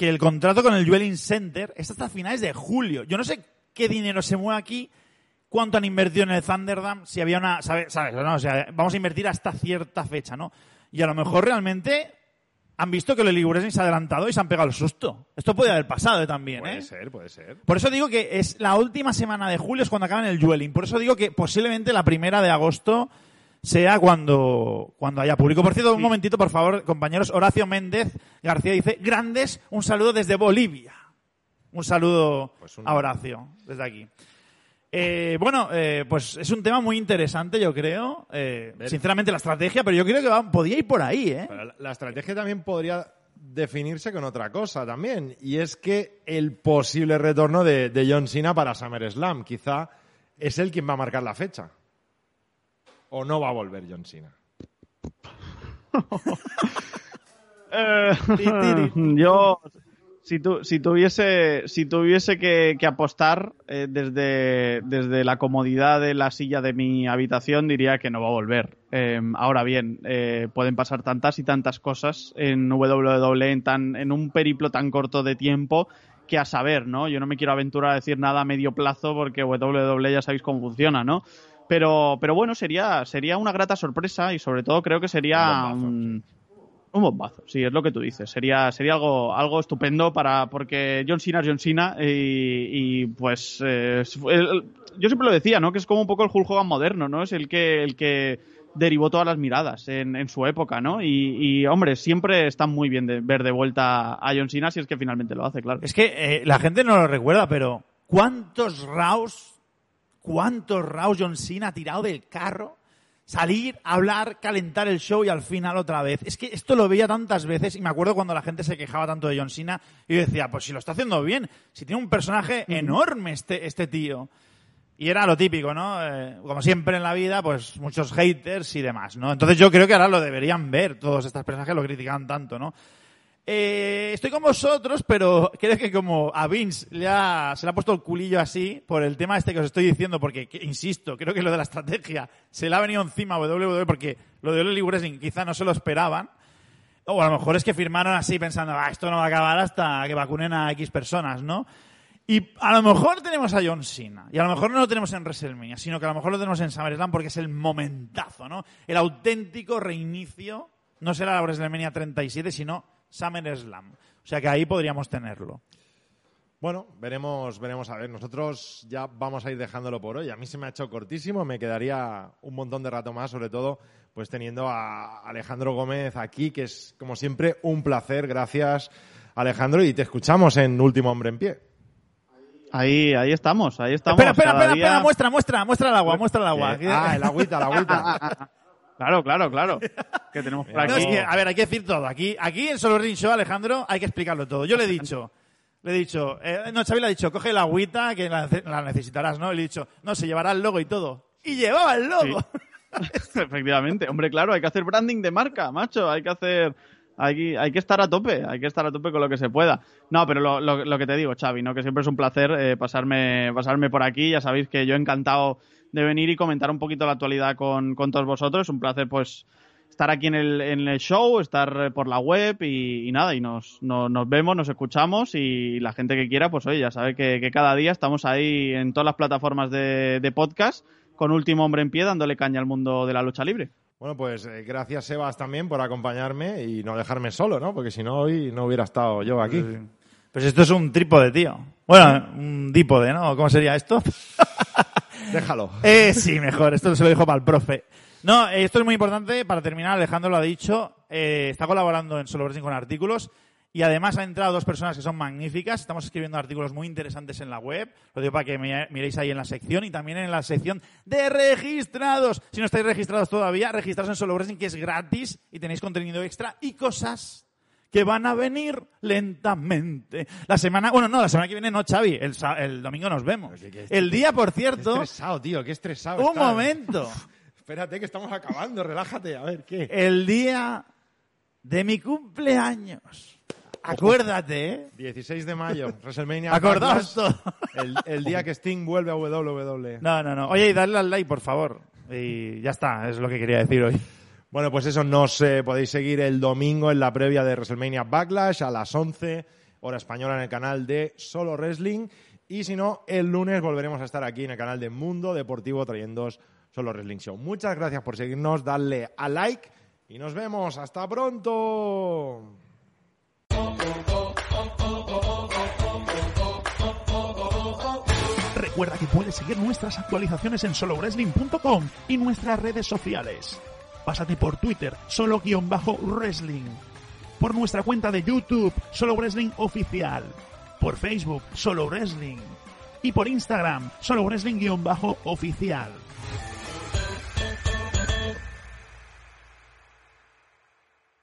que el contrato con el Dwelling Center es hasta finales de julio. Yo no sé qué dinero se mueve aquí, cuánto han invertido en el Thunderdam, si había una, ¿sabes? ¿sabes? ¿no? O sea, vamos a invertir hasta cierta fecha, ¿no? Y a lo mejor realmente han visto que el Elite Wrestling se ha adelantado y se han pegado el susto. Esto puede haber pasado también, Puede ¿eh? ser, puede ser. Por eso digo que es la última semana de julio es cuando acaban el Dwelling. Por eso digo que posiblemente la primera de agosto sea cuando, cuando haya público. Por cierto, un momentito, por favor, compañeros. Horacio Méndez García dice, grandes, un saludo desde Bolivia. Un saludo Pues un- a Horacio, desde aquí. Eh, bueno, eh, pues es un tema muy interesante, yo creo. Eh, sinceramente, la estrategia, pero yo creo que va- podía ir por ahí, ¿eh? Pero la- estrategia también podría definirse con otra cosa también, y es que el posible retorno de, de John Cena para SummerSlam quizá es él quien va a marcar la fecha. ¿O no va a volver John Cena? Eh, yo, si, tu- si tuviese, si tuviese que, apostar eh, desde, desde la comodidad de la silla de mi habitación, diría que no va a volver. Eh, ahora bien, eh, pueden pasar tantas y tantas cosas en WWE en, tan, en un periplo tan corto de tiempo que a saber, ¿no? Yo no me quiero aventurar a decir nada a medio plazo porque WWE ya sabéis cómo funciona, ¿no? Pero, pero bueno, sería, sería una grata sorpresa y sobre todo creo que sería Un bombazo. un, un bombazo, sí, es lo que tú dices. Sería, sería algo, algo estupendo para, porque John Cena es John Cena y, y, pues eh, el- yo siempre lo decía, ¿no? Que es como un poco el Hulk Hogan moderno, ¿no? Es el que, el que derivó todas las miradas en, en su época, ¿no? Y, y, hombre, siempre está muy bien de ver de vuelta a John Cena si es que finalmente lo hace, claro. Es que eh, la gente no lo recuerda, pero ¿cuántos Raws, cuántos Raws John Cena ha tirado del carro? Salir, hablar, calentar el show y al final otra vez. Es que esto lo veía tantas veces y me acuerdo cuando la gente se quejaba tanto de John Cena y yo decía, pues si lo está haciendo bien, si tiene un personaje enorme este, este tío. Y era lo típico, ¿no? Eh, como siempre en la vida, pues muchos haters y demás, ¿no? Entonces yo creo que ahora lo deberían ver todos estas personas que lo criticaban tanto, ¿no? Eh, estoy con vosotros, pero creo que como a Vince le ha- se le ha puesto el culillo así por el tema este que os estoy diciendo, porque, que- insisto, creo que lo de la estrategia se le ha venido encima a WWE porque lo de Oli Wrestling quizá no se lo esperaban. O a lo mejor es que firmaron así pensando, ah, esto no va a acabar hasta que vacunen a X personas, ¿no? Y a lo mejor tenemos a John Cena. Y a lo mejor no lo tenemos en WrestleMania, sino que a lo mejor lo tenemos en SummerSlam porque es el momentazo, ¿no? El auténtico reinicio. No será la WrestleMania 37, sino SummerSlam. O sea que ahí podríamos tenerlo. Bueno, veremos, veremos a ver. Nosotros ya vamos a ir dejándolo por hoy. A mí se me ha hecho cortísimo, me quedaría un montón de rato más, sobre todo pues teniendo a Alejandro Gómez aquí, que es como siempre un placer. Gracias, Alejandro, y te escuchamos en Último Hombre en Pie. Ahí, ahí estamos, ahí estamos. espera, espera, espera, día- espera, muestra, muestra, muestra el agua, muestra el agua. Ah, el agüita, el agüita. Claro, claro, claro. Que tenemos por No, aquí. es que, a ver, hay que decir todo. Aquí, aquí en Solo Ring Show, Alejandro, hay que explicarlo todo. Yo le he dicho, le he dicho, eh, no, Xavi le ha dicho, coge la agüita que la, la necesitarás, ¿no? Y le he dicho, no, se llevará el logo y todo. Y llevaba el logo. Efectivamente. Hombre, claro, hay que hacer branding de marca, macho. Hay que hacer. Hay que, hay que estar a tope, hay que estar a tope con lo que se pueda. No, pero lo, lo- lo que te digo, Xavi, ¿no? que siempre es un placer eh, pasarme, pasarme por aquí. Ya sabéis que yo encantado de venir y comentar un poquito la actualidad con, con todos vosotros. Es un placer, pues, estar aquí en el, en el show, estar eh, por la web y, y nada, y nos, no- nos vemos, nos escuchamos y la gente que quiera, pues oye, ya sabe que, que cada día estamos ahí en todas las plataformas de, de podcast con Último Hombre en Pie dándole caña al mundo de la lucha libre. Bueno, pues eh, gracias, Sebas, también por acompañarme y no dejarme solo, ¿no? Porque si no, hoy no hubiera estado yo aquí. Pues esto es un trípode, tío. Bueno, un dípode, ¿no? ¿Cómo sería esto? Déjalo. Eh, sí, mejor. Esto se lo dijo para el profe. No, eh, esto es muy importante. Para terminar, Alejandro lo ha dicho. eh, está colaborando en Solo Wrestling con artículos. Y además han entrado dos personas que son magníficas. Estamos escribiendo artículos muy interesantes en la web. Lo digo para que miréis ahí en la sección y también en la sección de registrados. Si no estáis registrados todavía, registraos en Solo Wrestling, que es gratis y tenéis contenido extra y cosas que van a venir lentamente. La semana, bueno, no, la semana que viene no, Xavi. El, el domingo nos vemos. Que- El día, por Qué cierto, estresado, tío, qué estresado. un momento. Espérate que estamos acabando, relájate, a ver, ¿qué? El día de mi cumpleaños. Acuérdate, ¿eh? 16 de mayo, WrestleMania. Acordaos todo. El, el día que Sting vuelve a WWE. No, no, no. Oye, y darle al like, por favor. Y ya está, es lo que quería decir hoy. Bueno, pues eso nos eh, podéis seguir el domingo en la previa de WrestleMania Backlash a las 11, hora española en el canal de Solo Wrestling. Y si no, el lunes volveremos a estar aquí en el canal de Mundo Deportivo trayendo Solo Wrestling Show. Muchas gracias por seguirnos, darle a like y nos vemos. ¡Hasta pronto! Recuerda que puedes seguir nuestras actualizaciones en solowrestling.com y nuestras redes sociales. Pásate por Twitter, solo-wrestling. Por nuestra cuenta de YouTube, Solo Wrestling Oficial. Por Facebook, Solo Wrestling. Y por Instagram, Solo Wrestling-oficial.